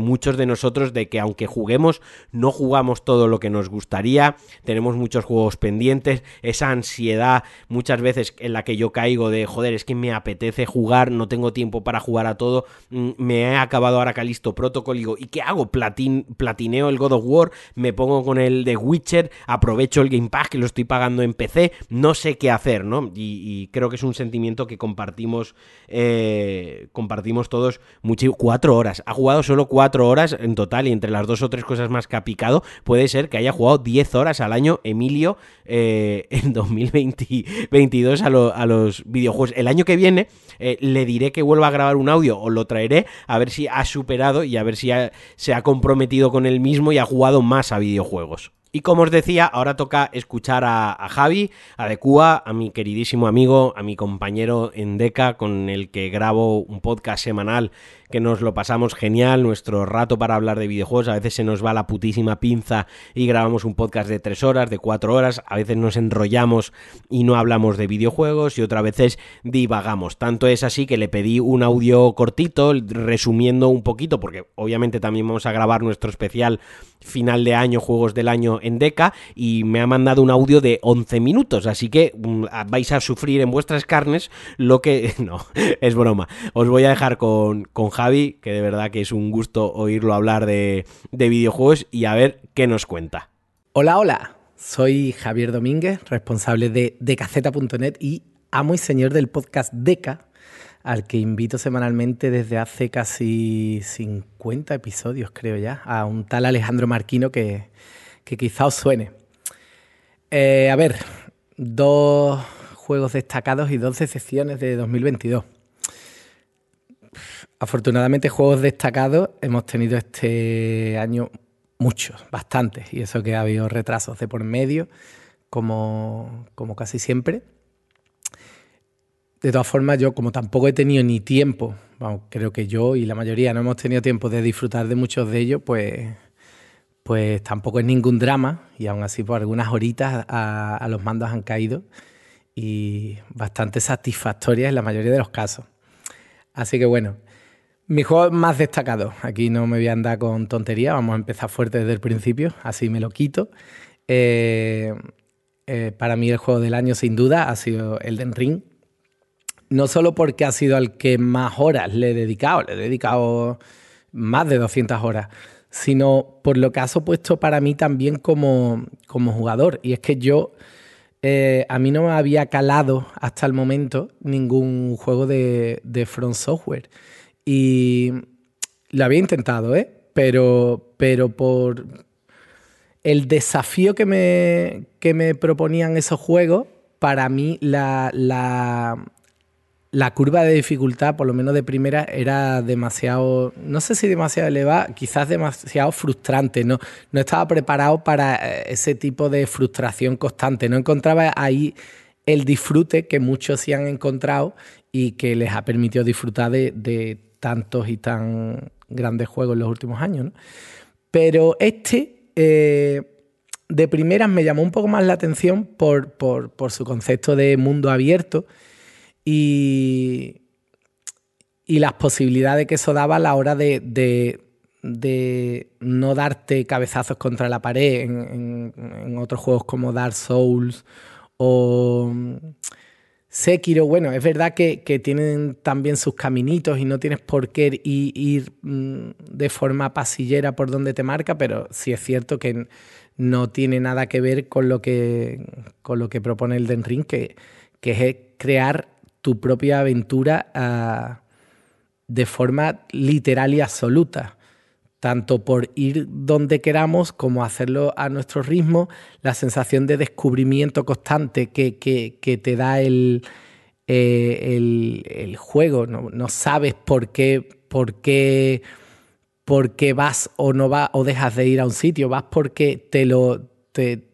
muchos de nosotros de que aunque juguemos, no jugamos todo lo que nos gustaría, tenemos muchos juegos pendientes, esa ansiedad muchas veces en la que yo caigo de, joder, es que me apetece jugar, no tengo tiempo para jugar a todo, mm, me he acabado ahora Calisto Protocol y digo, ¿y qué hago? Platin, platineo el God of War, me pongo con el de Witcher, aprovecho el Game Pass que lo estoy pagando en PC, no sé qué hacer, ¿no? Y, creo que es un sentimiento que compartimos, eh, compartimos todos mucho, cuatro horas. Ha jugado solo cuatro horas en total y entre las dos o tres cosas más que ha picado, puede ser que haya jugado 10 horas al año Emilio eh, en 2022 a, a, los videojuegos. El año que viene eh, le diré que vuelva a grabar un audio o lo traeré a ver si ha superado y a ver si se ha comprometido con él mismo y ha jugado más a videojuegos. Y como os decía, ahora toca escuchar a, Javi, a Decua, a mi queridísimo amigo, a mi compañero en Deca, con el que grabo un podcast semanal que nos lo pasamos genial, nuestro rato para hablar de videojuegos, a veces se nos va la putísima pinza y grabamos un podcast de tres horas, de cuatro horas, a veces nos enrollamos y no hablamos de videojuegos y otras veces divagamos. Tanto es así que le pedí un audio cortito, resumiendo un poquito, porque obviamente también vamos a grabar nuestro especial final de año, juegos del año en Deca, y me ha mandado un audio de 11 minutos, así que mm, vais a sufrir en vuestras carnes lo que... No, es broma. Os voy a dejar con, con Javi, que de verdad que es un gusto oírlo hablar de, videojuegos y a ver qué nos cuenta. Hola, hola. Soy Javier Domínguez, responsable de decaceta.net y amo y señor del podcast Deca, al que invito semanalmente desde hace casi 50 episodios, creo ya, a un tal Alejandro Marquino que, que quizá os suene. Eh, a ver, dos juegos destacados y dos decepciones de 2022. Afortunadamente, juegos destacados hemos tenido este año muchos, bastantes, y eso que ha habido retrasos de por medio, como, como casi siempre. De todas formas, yo como tampoco he tenido ni tiempo, creo que yo y la mayoría no hemos tenido tiempo de disfrutar de muchos de ellos, pues, pues tampoco es ningún drama y aún así por algunas horitas a, a los mandos han caído y bastante satisfactorias en la mayoría de los casos. Así que bueno, mi juego más destacado, aquí no me voy a andar con tontería, vamos a empezar fuerte desde el principio, así me lo quito. Eh, eh, para mí el juego del año sin duda ha sido Elden Ring. No solo porque ha sido al que más horas le he dedicado, le he dedicado más de 200 horas, sino por lo que ha supuesto para mí también como, como jugador. Y es que yo, eh, a mí no me había calado hasta el momento ningún juego de, de Front Software. Y lo había intentado, ¿eh? Pero, pero por el desafío que me, que me proponían esos juegos, para mí la, la, curva de dificultad, por lo menos de primera, era demasiado, no sé si demasiado elevada, quizás demasiado frustrante. No, no estaba preparado para eh, ese tipo de frustración constante. No encontraba ahí el disfrute que muchos sí han encontrado y que les ha permitido disfrutar de tantos y tan grandes juegos en los últimos años. Pero este, eh, de primeras, me llamó un poco más la atención por, su concepto de mundo abierto y, y, las posibilidades que eso daba a la hora de, no darte cabezazos contra la pared en, en otros juegos como Dark Souls o Sekiro, bueno, es verdad que, tienen también sus caminitos y no tienes por qué ir, mm, de forma pasillera por donde te marca, pero sí es cierto que no tiene nada que ver con lo que, con lo que propone el Den Ring, que, es crear tu propia aventura ah, de forma literal y absoluta tanto por ir donde queramos como hacerlo a nuestro ritmo, la sensación de descubrimiento constante que, te da el, eh, el, juego. No, sabes por qué, por qué, por qué vas o no vas o dejas de ir a un sitio, vas porque te lo, te,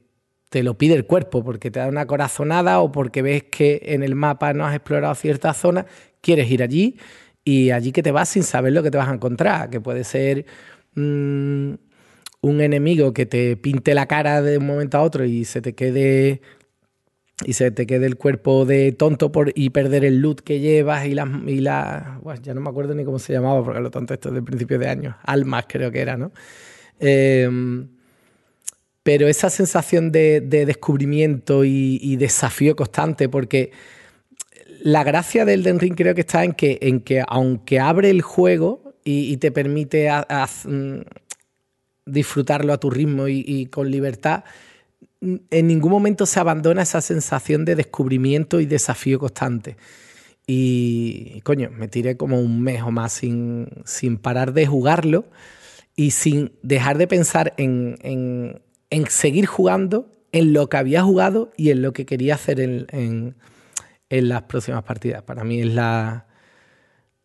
te lo pide el cuerpo, porque te da una corazonada o porque ves que en el mapa no has explorado cierta zona, quieres ir allí y allí que te vas sin saber lo que te vas a encontrar, que puede ser mm, un enemigo que te pinte la cara de un momento a otro y se te quede y se te quede el cuerpo de tonto por, y perder el loot que llevas y las y la, ya no me acuerdo ni cómo se llamaba porque lo tonto esto es del principio de año. Almas creo que era no em, pero esa sensación de, descubrimiento y, desafío constante porque la gracia del Den Ring creo que está en que, en que aunque abre el juego y, te permite mm, disfrutarlo a tu ritmo y, con libertad, en ningún momento se abandona esa sensación de descubrimiento y desafío constante. Y coño, me tiré como un mes o más sin, parar de jugarlo y sin dejar de pensar en, en, seguir jugando, en lo que había jugado y en lo que quería hacer en en las próximas partidas. Para mí es la,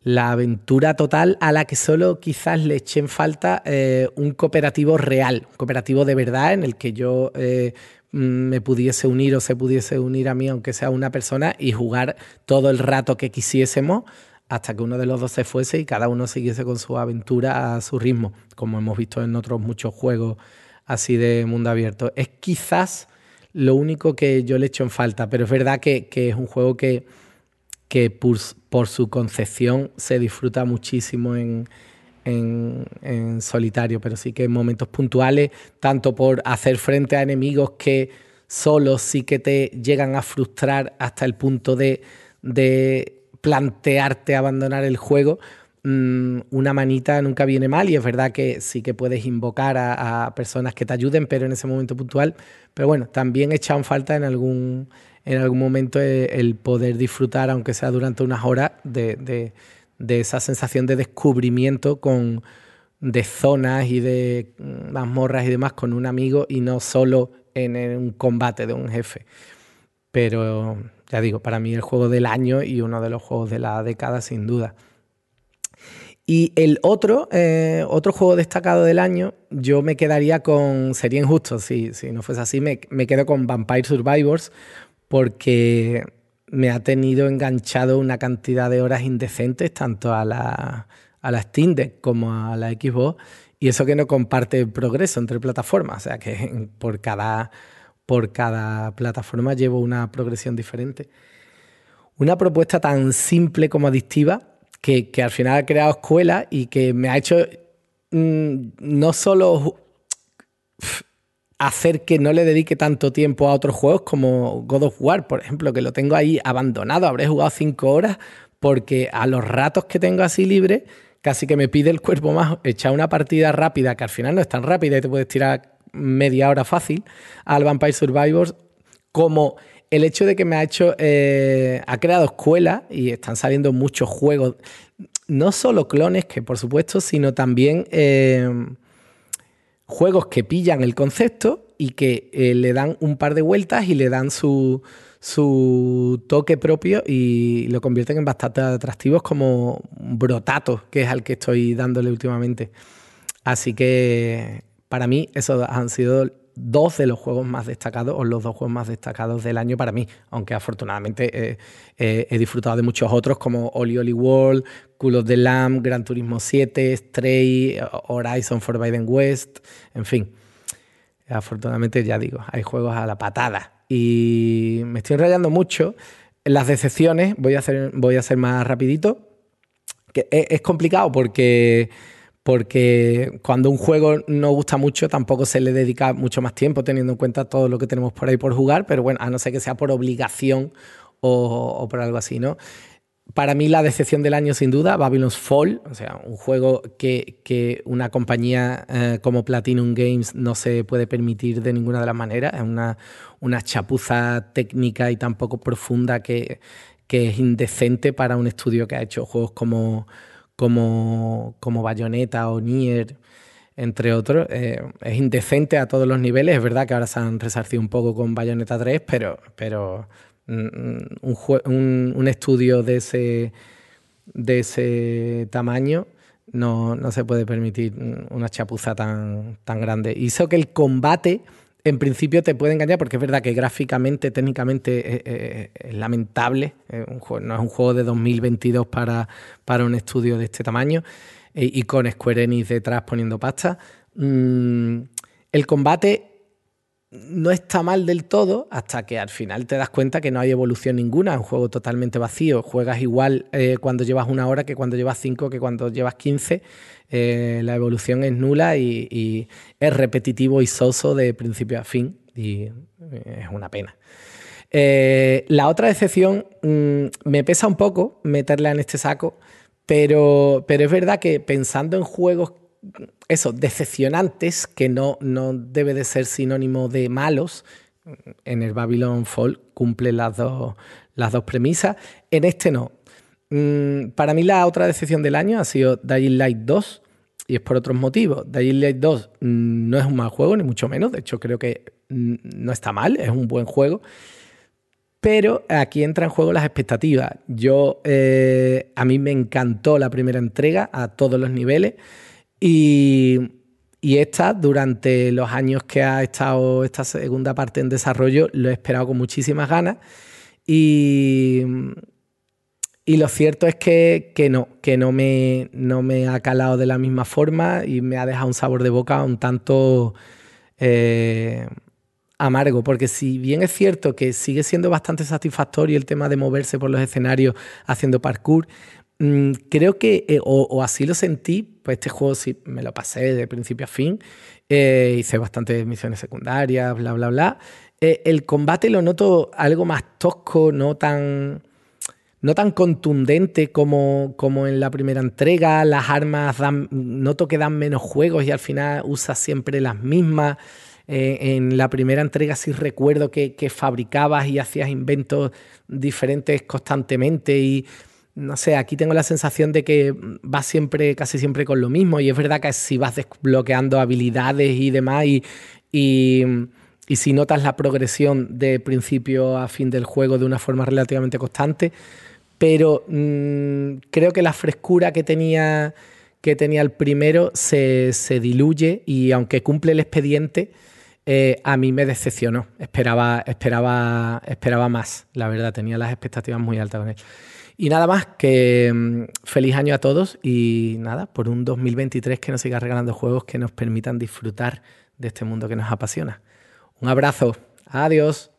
la aventura total a la que solo quizás le echen falta eh, un cooperativo real, un cooperativo de verdad en el que yo eh, mm, me pudiese unir o se pudiese unir a mí, aunque sea una persona, y jugar todo el rato que quisiésemos hasta que uno de los dos se fuese y cada uno siguiese con su aventura a su ritmo, como hemos visto en otros muchos juegos así de mundo abierto. Es quizás lo único que yo le echo en falta, pero es verdad que, es un juego que, que por, su concepción se disfruta muchísimo en, en, solitario, pero sí que en momentos puntuales, tanto por hacer frente a enemigos que solo sí que te llegan a frustrar hasta el punto de, de plantearte abandonar el juego, Mm, una manita nunca viene mal y es verdad que sí que puedes invocar a, personas que te ayuden, pero en ese momento puntual. Pero bueno, también echan falta en algún, en algún momento el, poder disfrutar, aunque sea durante unas horas, de, esa sensación de descubrimiento con, de zonas y de mm, mazmorras y demás con un amigo y no solo en un combate de un jefe. Pero ya digo, para mí el juego del año y uno de los juegos de la década sin duda. Y el otro, eh, otro juego destacado del año, yo me quedaría con. Sería injusto si no fuese así, me, quedo con Vampire Survivors, porque me ha tenido enganchado una cantidad de horas indecentes, tanto a la, a la Steam Deck como a la Xbox, y eso que no comparte progreso entre plataformas, o sea que por cada, por cada plataforma llevo una progresión diferente. Una propuesta tan simple como adictiva que, al final ha creado escuela y que me ha hecho mm, no solo hacer que no le dedique tanto tiempo a otros juegos como God of War, por ejemplo, que lo tengo ahí abandonado, habré jugado cinco horas, porque a los ratos que tengo así libre, casi que me pide el cuerpo más echar una partida rápida, que al final no es tan rápida y te puedes tirar media hora fácil, al Vampire Survivors, como el hecho de que me ha hecho, eh, ha creado escuela y están saliendo muchos juegos, no solo clones, que por supuesto, sino también eh, juegos que pillan el concepto y que eh, le dan un par de vueltas y le dan su, su toque propio y lo convierten en bastante atractivos como Brotato, que es al que estoy dándole últimamente. Así que para mí esos han sido dos de los juegos más destacados o los dos juegos más destacados del año para mí, aunque afortunadamente eh, eh, he disfrutado de muchos otros como Oli Oli World, Cool of the Lamb, Gran Turismo 7, Stray, Horizon Forbidden West, en fin. Afortunadamente ya digo, hay juegos a la patada y me estoy enrollando mucho. Las decepciones voy a hacer, voy a ser más rapidito. Que es complicado porque porque cuando un juego no gusta mucho tampoco se le dedica mucho más tiempo teniendo en cuenta todo lo que tenemos por ahí por jugar, pero bueno, a no ser que sea por obligación o, por algo así, ¿no? Para mí la decepción del año sin duda, Babylon's Fall, o sea, un juego que, una compañía eh, como Platinum Games no se puede permitir de ninguna de las maneras, es una, chapuza técnica y tan poco profunda que es indecente para un estudio que ha hecho juegos como como, como Bayonetta o Nier, entre otros. Eh, es indecente a todos los niveles. Es verdad que ahora se han resarcido un poco con Bayonetta 3, pero, pero mm, un, un, estudio de ese, de ese tamaño no, no, se puede permitir una chapuza tan, tan grande. Hizo que el combate en principio te puede engañar porque es verdad que gráficamente, técnicamente es, lamentable. no es un juego de 2022 para, para un estudio de este tamaño y con Square Enix detrás poniendo pasta. Mm, el combate no está mal del todo hasta que al final te das cuenta que no hay evolución ninguna, es un juego totalmente vacío, juegas igual eh, cuando llevas una hora que cuando llevas cinco, que cuando llevas quince, eh, la evolución es nula y, es repetitivo y soso de principio a fin y eh, es una pena. la otra excepción mm, me pesa un poco meterla en este saco, pero, pero es verdad que pensando en juegos eso, decepcionantes, que no, no debe de ser sinónimo de malos. En el Babylon Fall cumple las dos, las dos premisas. En este no. Mm, para mí la otra decepción del año ha sido Dying Light 2 y es por otros motivos. Dying Light 2 mm, no es un mal juego, ni mucho menos. De hecho, creo que mm, no está mal, es un buen juego. Pero aquí entra en juego las expectativas. Yo, eh, a mí me encantó la primera entrega a todos los niveles. Y, esta, durante los años que ha estado esta segunda parte en desarrollo, lo he esperado con muchísimas ganas. Y, y lo cierto es que, no, que no me, no me ha calado de la misma forma y me ha dejado un sabor de boca un tanto eh, amargo, porque si bien es cierto que sigue siendo bastante satisfactorio el tema de moverse por los escenarios haciendo parkour, Mm, creo que, eh, o, así lo sentí, pues este juego sí me lo pasé de principio a fin, eh, hice bastantes misiones secundarias, bla, bla, bla. Eh, el combate lo noto algo más tosco, no tan, no tan contundente como, como en la primera entrega. Las armas dan, noto que dan menos juegos y al final usa siempre las mismas. en la primera entrega sí recuerdo que, que fabricabas y hacías inventos diferentes constantemente y no sé, aquí tengo la sensación de que vas siempre, casi siempre con lo mismo. Y es verdad que si vas desbloqueando habilidades y demás, y, y, si notas la progresión de principio a fin del juego de una forma relativamente constante. Pero mm, creo que la frescura que tenía, que tenía el primero se, diluye y aunque cumple el expediente, eh, a mí me decepcionó. Esperaba, esperaba, esperaba más, la verdad, tenía las expectativas muy altas con él. Y nada más, que mm, feliz año a todos y nada, por un 2023 que nos siga regalando juegos que nos permitan disfrutar de este mundo que nos apasiona. Un abrazo, adiós.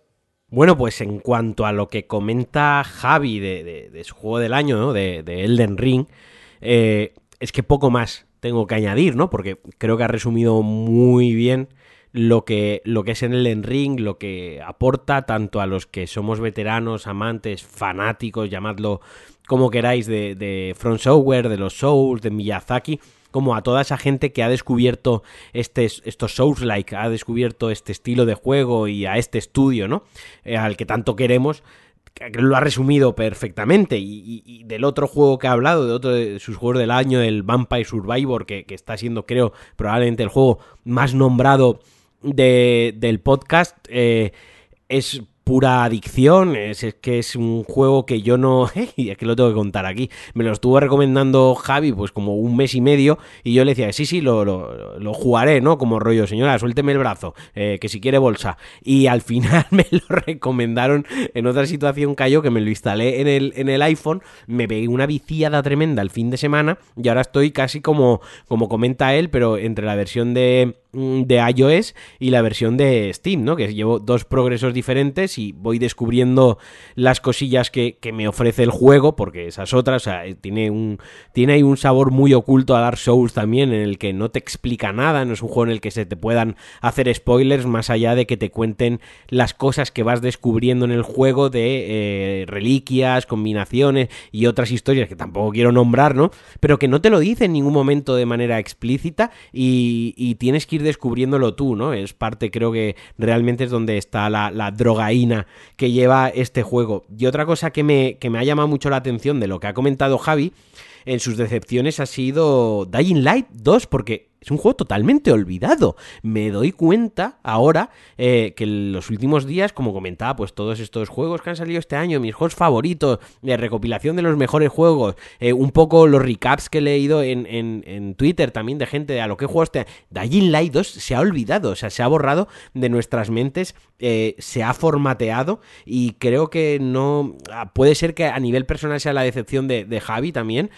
Bueno, pues en cuanto a lo que comenta Javi de, su juego del año, ¿no? de, Elden Ring, eh, es que poco más tengo que añadir, ¿no? Porque creo que ha resumido muy bien lo que, lo que es en el ring, lo que aporta tanto a los que somos veteranos, amantes, fanáticos, llamadlo como queráis, de, de Front Software, de los Souls, de Miyazaki, como a toda esa gente que ha descubierto este, estos Souls-like, ha descubierto este estilo de juego y a este estudio, ¿no? Eh, al que tanto queremos, lo ha resumido perfectamente. Y, del otro juego que ha hablado, de otro de sus juegos del año, el Vampire Survivor, que, que, está siendo, creo, probablemente el juego más nombrado de, del podcast eh, es pura adicción, es, que es un juego que yo no, y es que lo tengo que contar aquí, me lo estuvo recomendando Javi pues como un mes y medio y yo le decía, sí, sí, lo, lo, jugaré, ¿no? Como rollo, señora, suélteme el brazo, eh, que si quiere bolsa. Y al final me lo recomendaron en otra situación cayó que me lo instalé en el, en el iPhone, me pegué una viciada tremenda el fin de semana y ahora estoy casi como, como comenta él, pero entre la versión de de iOS y la versión de Steam, ¿no? Que llevo dos progresos diferentes y voy descubriendo las cosillas que, me ofrece el juego, porque esas otras, o sea, eh, tiene, un, tiene ahí un sabor muy oculto a Dark Souls también, en el que no te explica nada, no es un juego en el que se te puedan hacer spoilers más allá de que te cuenten las cosas que vas descubriendo en el juego de eh, reliquias, combinaciones y otras historias que tampoco quiero nombrar, ¿no? Pero que no te lo dice en ningún momento de manera explícita y, y tienes que ir descubriéndolo tú, ¿no? Es parte, creo que realmente es donde está la, drogaína que lleva este juego. Y otra cosa que me, que me ha llamado mucho la atención de lo que ha comentado Javi en sus decepciones ha sido Dying Light 2, porque es un juego totalmente olvidado. Me doy cuenta ahora eh, que en los últimos días, como comentaba, pues todos estos juegos que han salido este año, mis juegos favoritos, de recopilación de los mejores juegos, eh, un poco los recaps que he leído en, en, Twitter también de gente de a lo que juego este Dying Light 2 se ha olvidado, o sea, se ha borrado de nuestras mentes, eh, se ha formateado y creo que no... Ah, puede ser que a nivel personal sea la decepción de, de Javi también,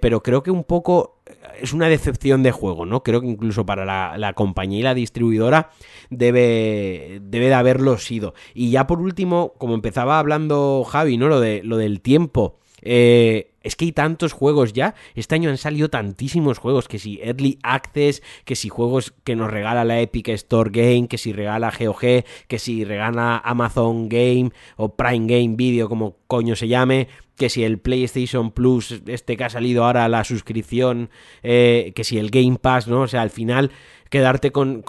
pero creo que un poco es una decepción de juego, ¿no? Creo que incluso para la, compañía y la distribuidora debe, debe de haberlo sido. Y ya por último, como empezaba hablando Javi, ¿no? Lo, de, lo del tiempo. Eh, es que hay tantos juegos ya. Este año han salido tantísimos juegos. Que si Early Access, que si juegos que nos regala la Epic Store Game, que si regala GOG, que si regala Amazon Game o Prime Game Video, como coño se llame. Que si el PlayStation Plus, este que ha salido ahora, la suscripción, eh, que si el Game Pass, ¿no? O sea, al final quedarte con,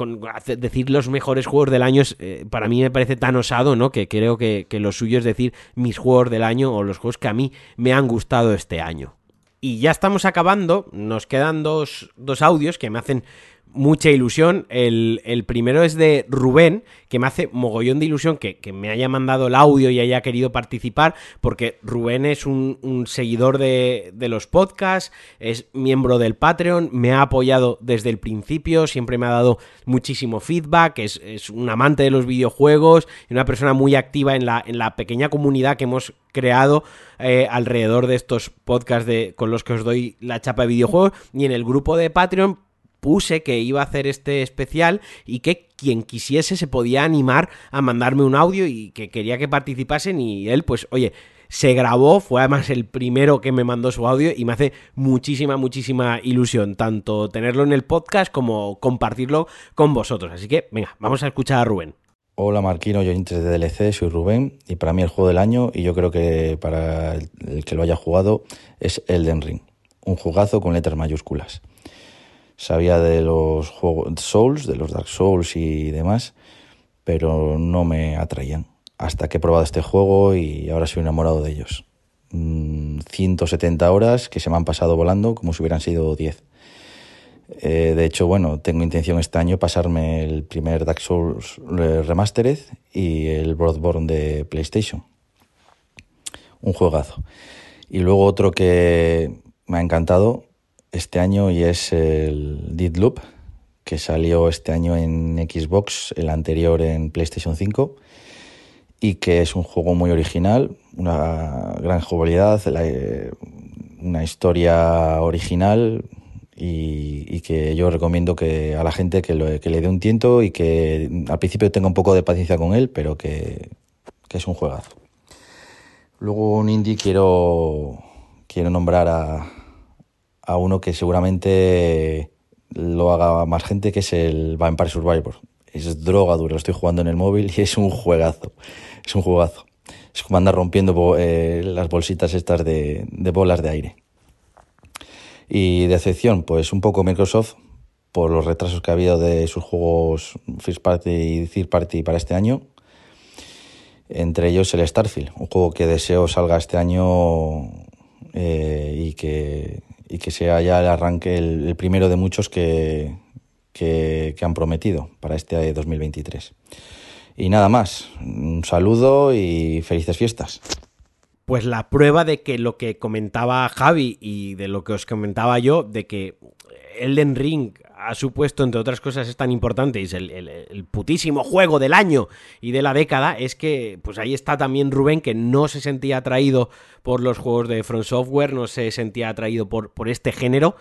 decir los mejores juegos del año eh, para mí me parece tan osado, ¿no? Que creo que, que, lo suyo es decir mis juegos del año o los juegos que a mí me han gustado este año. Y ya estamos acabando, nos quedan dos, dos audios que me hacen mucha ilusión. El, primero es de Rubén, que me hace mogollón de ilusión que, me haya mandado el audio y haya querido participar, porque Rubén es un, seguidor de, los podcasts, es miembro del Patreon, me ha apoyado desde el principio, siempre me ha dado muchísimo feedback, es, un amante de los videojuegos, y una persona muy activa en la, en la pequeña comunidad que hemos creado eh, alrededor de estos podcasts de, con los que os doy la chapa de videojuegos y en el grupo de Patreon puse que iba a hacer este especial y que quien quisiese se podía animar a mandarme un audio y que quería que participasen y él pues oye se grabó, fue además el primero que me mandó su audio y me hace muchísima, muchísima ilusión tanto tenerlo en el podcast como compartirlo con vosotros. Así que, venga, vamos a escuchar a Rubén. Hola Marquino, yo oyentes de DLC, soy Rubén y para mí el juego del año y yo creo que para el que lo haya jugado es Elden Ring, un jugazo con letras mayúsculas sabía de los juegos Souls, de los Dark Souls y demás, pero no me atraían. Hasta que he probado este juego y ahora soy enamorado de ellos. 170 mm, horas que se me han pasado volando como si hubieran sido 10. Eh, de hecho, bueno, tengo intención este año pasarme el primer Dark Souls Remastered y el Bloodborne de PlayStation. Un juegazo. Y luego otro que me ha encantado este año y es el Deadloop, que salió este año en Xbox, el anterior en PlayStation 5, y que es un juego muy original, una gran jugabilidad, una historia original y, que yo recomiendo que a la gente que, le dé un tiento y que al principio tenga un poco de paciencia con él, pero que, que es un juegazo. Luego un indie quiero, quiero nombrar a, a uno que seguramente lo haga más gente, que es el Vampire Survivor. Es droga duro, lo estoy jugando en el móvil y es un juegazo. Es un juegazo. Es como andar rompiendo eh, las bolsitas estas de, bolas de aire. Y de excepción, pues un poco Microsoft por los retrasos que ha habido de sus juegos First Party y Third Party para este año. Entre ellos el Starfield, un juego que deseo salga este año eh, y que y que sea ya el arranque, el, primero de muchos que, que, han prometido para este 2023. Y nada más, un saludo y felices fiestas. Pues la prueba de que lo que comentaba Javi y de lo que os comentaba yo, de que Elden Ring ha supuesto, entre otras cosas, es tan importante, y es el, putísimo juego del año y de la década, es que pues ahí está también Rubén, que no se sentía atraído por los juegos de Front Software, no se sentía atraído por, por este género,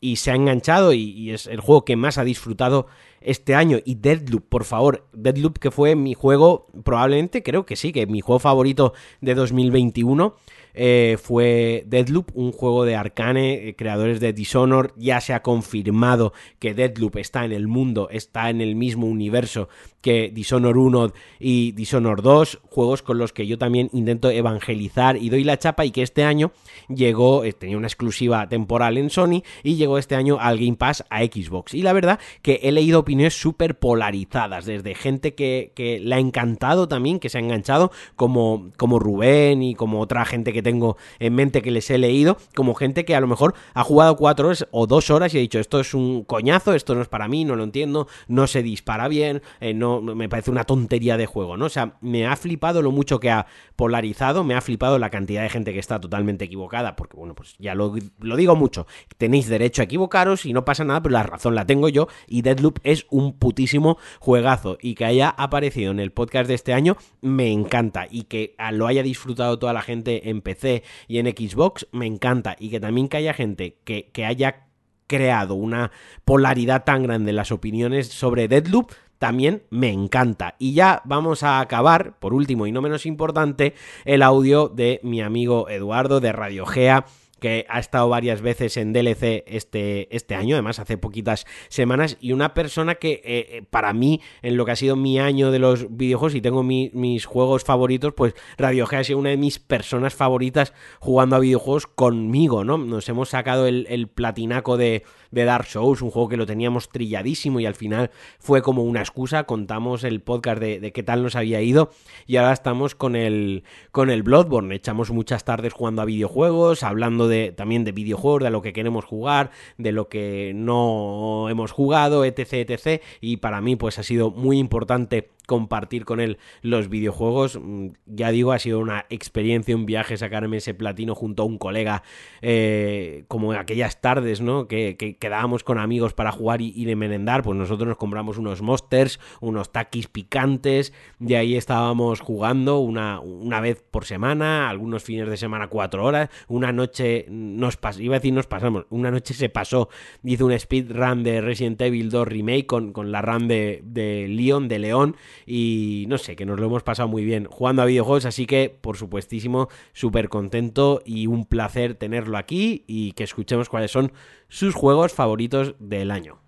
y se ha enganchado y, es el juego que más ha disfrutado este año. Y Deadloop, por favor, Deadloop que fue mi juego, probablemente, creo que sí, que mi juego favorito de 2021. Eh, fue Deadloop, un juego de Arcane, eh, creadores de Dishonor. Ya se ha confirmado que Deadloop está en el mundo, está en el mismo universo que Dishonor 1 y Dishonor 2, juegos con los que yo también intento evangelizar y doy la chapa y que este año llegó, eh, tenía una exclusiva temporal en Sony y llegó este año al Game Pass a Xbox. Y la verdad que he leído opiniones súper polarizadas, desde gente que, que le ha encantado también, que se ha enganchado, como, como Rubén y como otra gente que tengo en mente que les he leído, como gente que a lo mejor ha jugado cuatro horas o dos horas y ha dicho esto es un coñazo, esto no es para mí, no lo entiendo, no se dispara bien, eh, no me parece una tontería de juego, ¿no? O sea, me ha flipado lo mucho que ha polarizado, me ha flipado la cantidad de gente que está totalmente equivocada, porque bueno, pues ya lo, lo digo mucho, tenéis derecho a equivocaros y no pasa nada, pero la razón la tengo yo y Deadloop es un putísimo juegazo y que haya aparecido en el podcast de este año me encanta y que lo haya disfrutado toda la gente en PC y en Xbox me encanta y que también que haya gente que, que haya creado una polaridad tan grande en las opiniones sobre Deadloop también me encanta. Y ya vamos a acabar, por último y no menos importante, el audio de mi amigo Eduardo de Radio Gea que ha estado varias veces en DLC este, este año, además hace poquitas semanas, y una persona que eh, eh, para mí, en lo que ha sido mi año de los videojuegos y tengo mis juegos favoritos, pues Radiohead ha sido una de mis personas favoritas jugando a videojuegos conmigo, ¿no? Nos hemos sacado el platinaco de, de Dark Souls, un juego que lo teníamos trilladísimo y al final fue como una excusa, contamos el podcast de, qué tal nos había ido y ahora estamos con el, con el Bloodborne, echamos muchas tardes jugando a videojuegos, hablando de, también de videojuegos, de lo que queremos jugar, de lo que no hemos jugado, etc, etc, y para mí pues ha sido muy importante compartir con él los videojuegos. Mm, ya digo, ha sido una experiencia, un viaje sacarme ese platino junto a un colega, eh, como aquellas tardes, ¿no? Que, quedábamos con amigos para jugar y, de merendar, pues nosotros nos compramos unos monsters, unos taquis picantes, y ahí estábamos jugando una, una vez por semana, algunos fines de semana cuatro horas, una noche nos pasó, iba a decir nos pasamos, una noche se pasó, hizo un speedrun de Resident Evil 2 Remake con, con la run de, de Leon, de León, y no sé, que nos lo hemos pasado muy bien jugando a videojuegos, así que por supuestísimo súper contento y un placer tenerlo aquí y que escuchemos cuáles son sus juegos favoritos del año.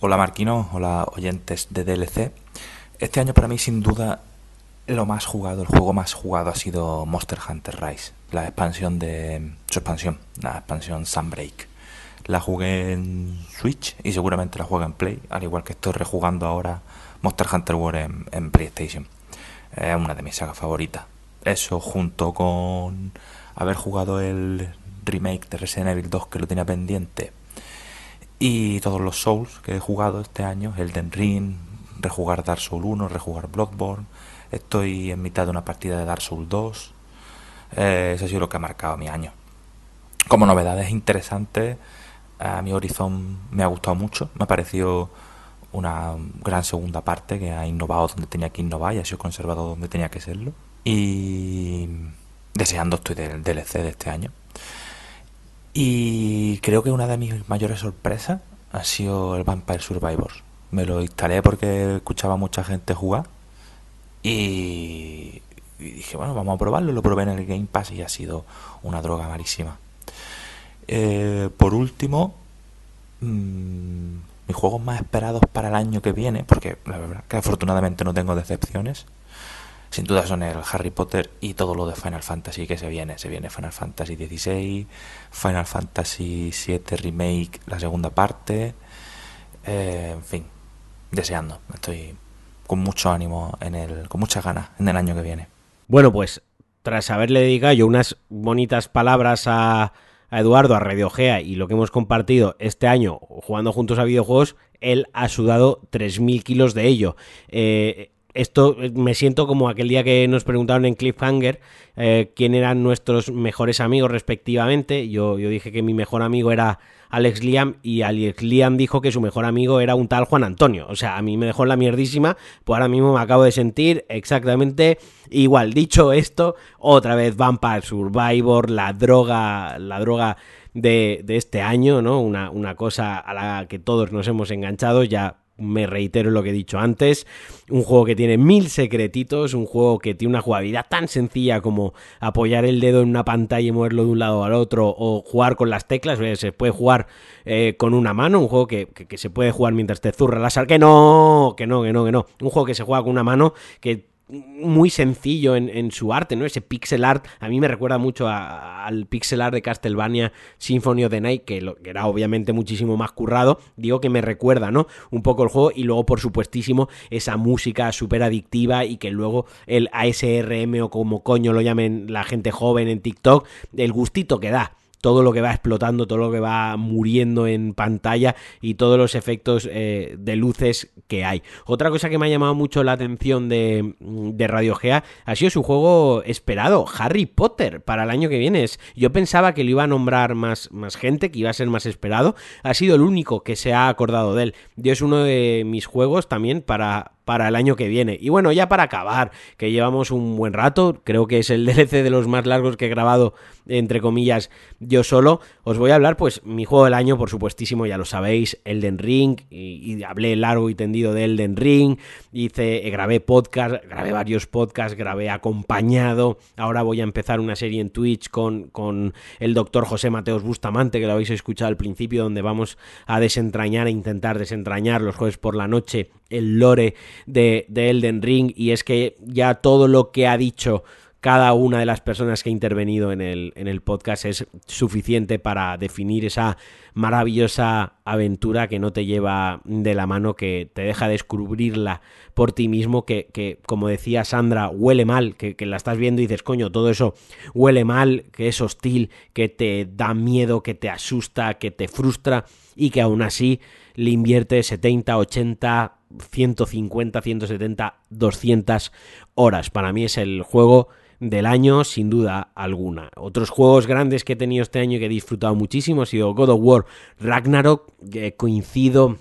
Hola Marquino, hola oyentes de DLC. Este año para mí sin duda lo más jugado, el juego más jugado ha sido Monster Hunter Rise, la expansión de su expansión, la expansión Sunbreak. La jugué en Switch y seguramente la juego en Play, al igual que estoy rejugando ahora Monster Hunter World en, PlayStation. Es una de mis sagas favoritas. Eso junto con haber jugado el remake de Resident Evil 2 que lo tenía pendiente y todos los Souls que he jugado este año, Elden Ring, rejugar Dark Souls 1, rejugar Bloodborne, estoy en mitad de una partida de Dark Souls 2, eh, eso ha sido lo que ha marcado mi año. Como novedades interesantes, a mi Horizon me ha gustado mucho, me ha parecido una gran segunda parte que ha innovado donde tenía que innovar y ha sido conservado donde tenía que serlo. Y deseando estoy del DLC de este año. Y creo que una de mis mayores sorpresas ha sido el Vampire Survivors. Me lo instalé porque escuchaba mucha gente jugar y, dije, bueno, vamos a probarlo. Lo probé en el Game Pass y ha sido una droga malísima. Eh, por último, mmm, mis juegos más esperados para el año que viene, porque la verdad que afortunadamente no tengo decepciones, sin duda son el Harry Potter y todo lo de Final Fantasy que se viene. Se viene Final Fantasy XVI, Final Fantasy VII Remake, la segunda parte, eh, en fin, deseando. Estoy con mucho ánimo, en el, con muchas ganas en el año que viene. Bueno, pues tras haberle dedicado yo unas bonitas palabras a a Eduardo, a Radio Gea y lo que hemos compartido este año jugando juntos a videojuegos, él ha sudado 3.000 kilos de ello. Eh, esto eh, me siento como aquel día que nos preguntaron en Cliffhanger eh, quién eran nuestros mejores amigos respectivamente. Yo, yo dije que mi mejor amigo era Alex Liam y Alex Liam dijo que su mejor amigo era un tal Juan Antonio. O sea, a mí me dejó la mierdísima, pues ahora mismo me acabo de sentir exactamente igual. Dicho esto, otra vez Vampire Survivor, la droga, la droga de, de este año, ¿no? Una, una cosa a la que todos nos hemos enganchado ya me reitero lo que he dicho antes, un juego que tiene mil secretitos, un juego que tiene una jugabilidad tan sencilla como apoyar el dedo en una pantalla y moverlo de un lado al otro o jugar con las teclas, se puede jugar eh, con una mano, un juego que, se puede jugar mientras te zurra la sal, que no, que no, que no, que no, un juego que se juega con una mano, que muy sencillo en, su arte, ¿no? Ese pixel art a mí me recuerda mucho al pixel art de Castlevania Symphony of the Night, que, lo, que, era obviamente muchísimo más currado. Digo que me recuerda, ¿no? Un poco el juego y luego, por supuestísimo, esa música súper adictiva y que luego el ASRM o como coño lo llamen la gente joven en TikTok, el gustito que da todo lo que va explotando, todo lo que va muriendo en pantalla y todos los efectos eh, de luces que hay. Otra cosa que me ha llamado mucho la atención de, de Radio Gea ha sido su juego esperado, Harry Potter, para el año que viene. Yo pensaba que lo iba a nombrar más, más gente, que iba a ser más esperado. Ha sido el único que se ha acordado de él. Yo es uno de mis juegos también para, para el año que viene. Y bueno, ya para acabar, que llevamos un buen rato, creo que es el DLC de los más largos que he grabado, entre comillas, yo solo, os voy a hablar, pues, mi juego del año, por supuestísimo, ya lo sabéis, Elden Ring, y, hablé largo y tendido de Elden Ring, hice, eh, grabé podcast, grabé varios podcasts, grabé acompañado, ahora voy a empezar una serie en Twitch con, con el doctor José Mateos Bustamante, que lo habéis escuchado al principio, donde vamos a desentrañar e intentar desentrañar los jueves por la noche el lore de, Elden Ring y es que ya todo lo que ha dicho cada una de las personas que ha intervenido en el, en el podcast es suficiente para definir esa maravillosa aventura que no te lleva de la mano, que te deja descubrirla por ti mismo, que, como decía Sandra, huele mal, que, que, la estás viendo y dices, coño, todo eso huele mal, que es hostil, que te da miedo, que te asusta, que te frustra y que aún así le invierte 70, 80, 150, 170, 200 horas. Para mí es el juego del año sin duda alguna. Otros juegos grandes que he tenido este año y que he disfrutado muchísimo ha sido God of War Ragnarok, que coincido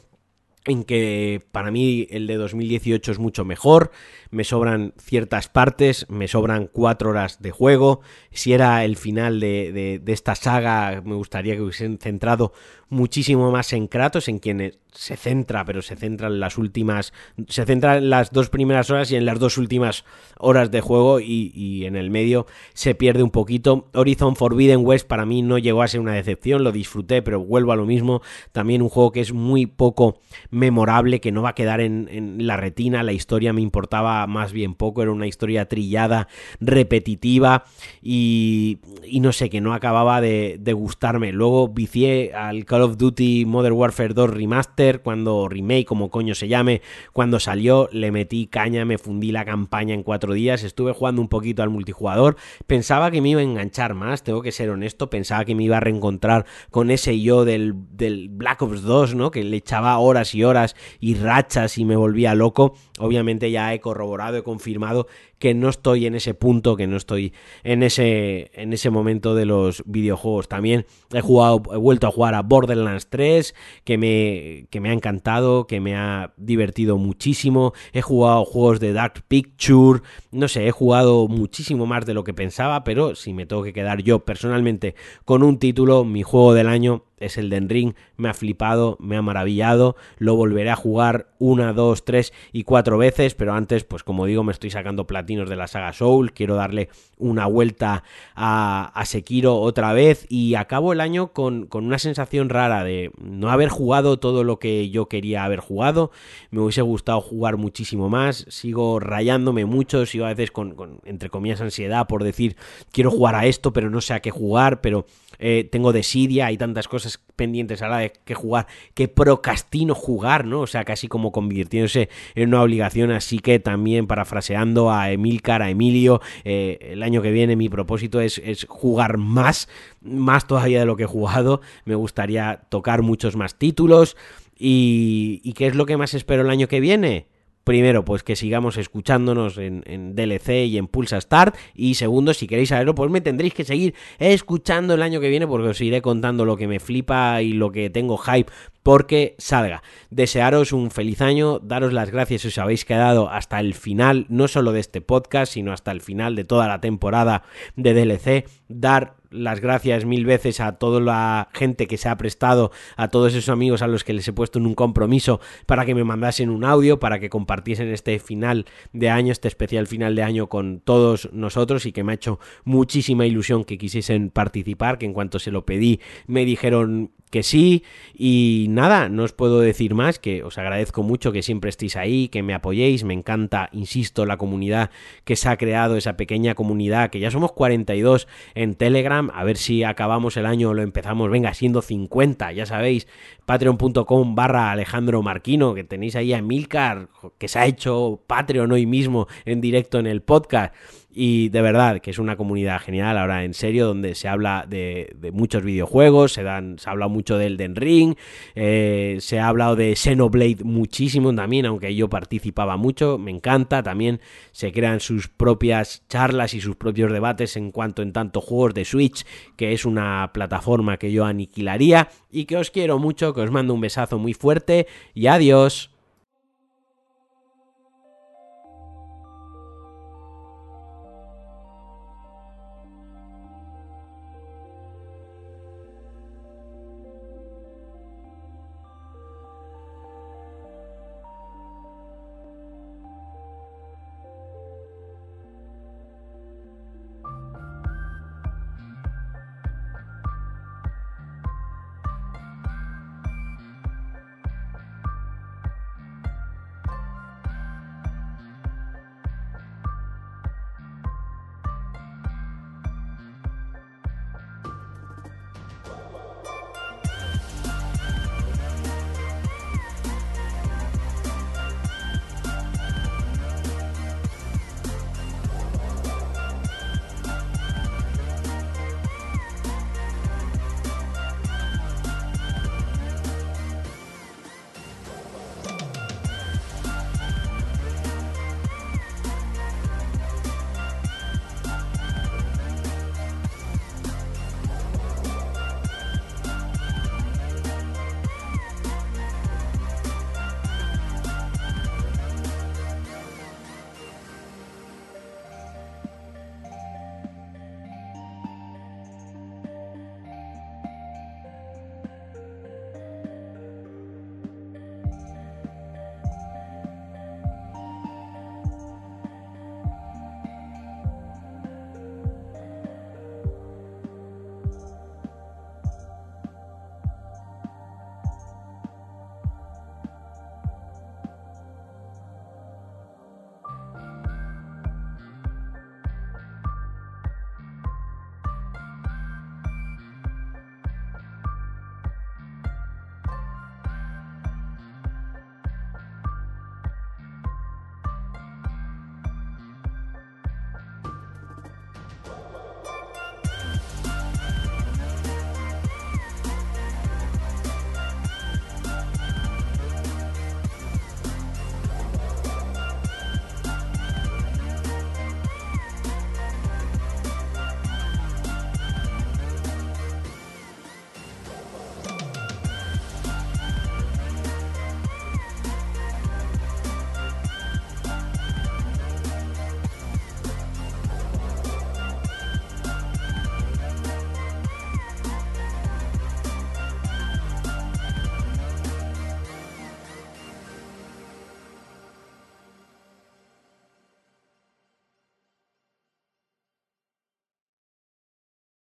en que para mí el de 2018 es mucho mejor, me sobran ciertas partes, me sobran cuatro horas de juego, si era el final de, de esta saga me gustaría que hubiesen centrado muchísimo más en Kratos, en quien se centra, pero se centra en las últimas, se centra en las dos primeras horas y en las dos últimas horas de juego y, en el medio se pierde un poquito. Horizon Forbidden West para mí no llegó a ser una decepción, lo disfruté, pero vuelvo a lo mismo. También un juego que es muy poco memorable, que no va a quedar en, la retina. La historia me importaba más bien poco, era una historia trillada, repetitiva y, no sé, que no acababa de, gustarme. Luego vicié al Call of Duty Modern Warfare 2 Remaster, cuando remake, como coño se llame, cuando salió, le metí caña, me fundí la campaña en cuatro días, estuve jugando un poquito al multijugador, pensaba que me iba a enganchar más, tengo que ser honesto, pensaba que me iba a reencontrar con ese yo del, del Black Ops 2, ¿no? Que le echaba horas y horas y rachas y me volvía loco. Obviamente ya he corroborado, he confirmado que no estoy en ese punto, que no estoy en ese, en ese momento de los videojuegos. También he jugado, he vuelto a jugar a Borderlands 3, que me, que me ha encantado, que me ha divertido muchísimo. He jugado juegos de Dark Picture, no sé, he jugado muchísimo más de lo que pensaba, pero si me tengo que quedar yo personalmente con un título, mi juego del año es el Den Ring, me ha flipado, me ha maravillado, lo volveré a jugar una, dos, tres y cuatro veces, pero antes, pues como digo, me estoy sacando platinos de la saga Soul, quiero darle una vuelta a, a Sekiro otra vez y acabo el año con, con, una sensación rara de no haber jugado todo lo que yo quería haber jugado, me hubiese gustado jugar muchísimo más, sigo rayándome mucho, sigo a veces con, con entre comillas ansiedad por decir quiero jugar a esto, pero no sé a qué jugar, pero eh, tengo desidia, hay tantas cosas pendientes a la de que jugar, que procrastino jugar, ¿no? O sea, casi como convirtiéndose en una obligación, así que también parafraseando a Emilcar, a Emilio, eh, el año que viene mi propósito es, es jugar más, más todavía de lo que he jugado, me gustaría tocar muchos más títulos. ¿Y, ¿Y qué es lo que más espero el año que viene? Primero, pues que sigamos escuchándonos en, DLC y en Pulsa Start. Y segundo, si queréis saberlo, pues me tendréis que seguir escuchando el año que viene porque os iré contando lo que me flipa y lo que tengo hype porque salga. Desearos un feliz año, daros las gracias si os habéis quedado hasta el final, no solo de este podcast, sino hasta el final de toda la temporada de DLC. Dar las gracias mil veces a toda la gente que se ha prestado, a todos esos amigos a los que les he puesto en un compromiso para que me mandasen un audio, para que compartiesen este final de año, este especial final de año con todos nosotros y que me ha hecho muchísima ilusión que quisiesen participar, que en cuanto se lo pedí me dijeron que sí. Y nada, no os puedo decir más, que os agradezco mucho que siempre estéis ahí, que me apoyéis. Me encanta, insisto, la comunidad que se ha creado, esa pequeña comunidad, que ya somos 42 en Telegram. A ver si acabamos el año o lo empezamos, venga, siendo 50, ya sabéis. Patreon.com barra Alejandro Marquino, que tenéis ahí a Milcar, que se ha hecho Patreon hoy mismo en directo en el podcast. Y de verdad que es una comunidad genial, ahora en serio, donde se habla de, muchos videojuegos, se, dan, se ha hablado mucho del Den Ring, eh, se ha hablado de Xenoblade muchísimo también, aunque yo participaba mucho, me encanta, también se crean sus propias charlas y sus propios debates en cuanto en tanto juegos de Switch, que es una plataforma que yo aniquilaría y que os quiero mucho, que os mando un besazo muy fuerte y adiós.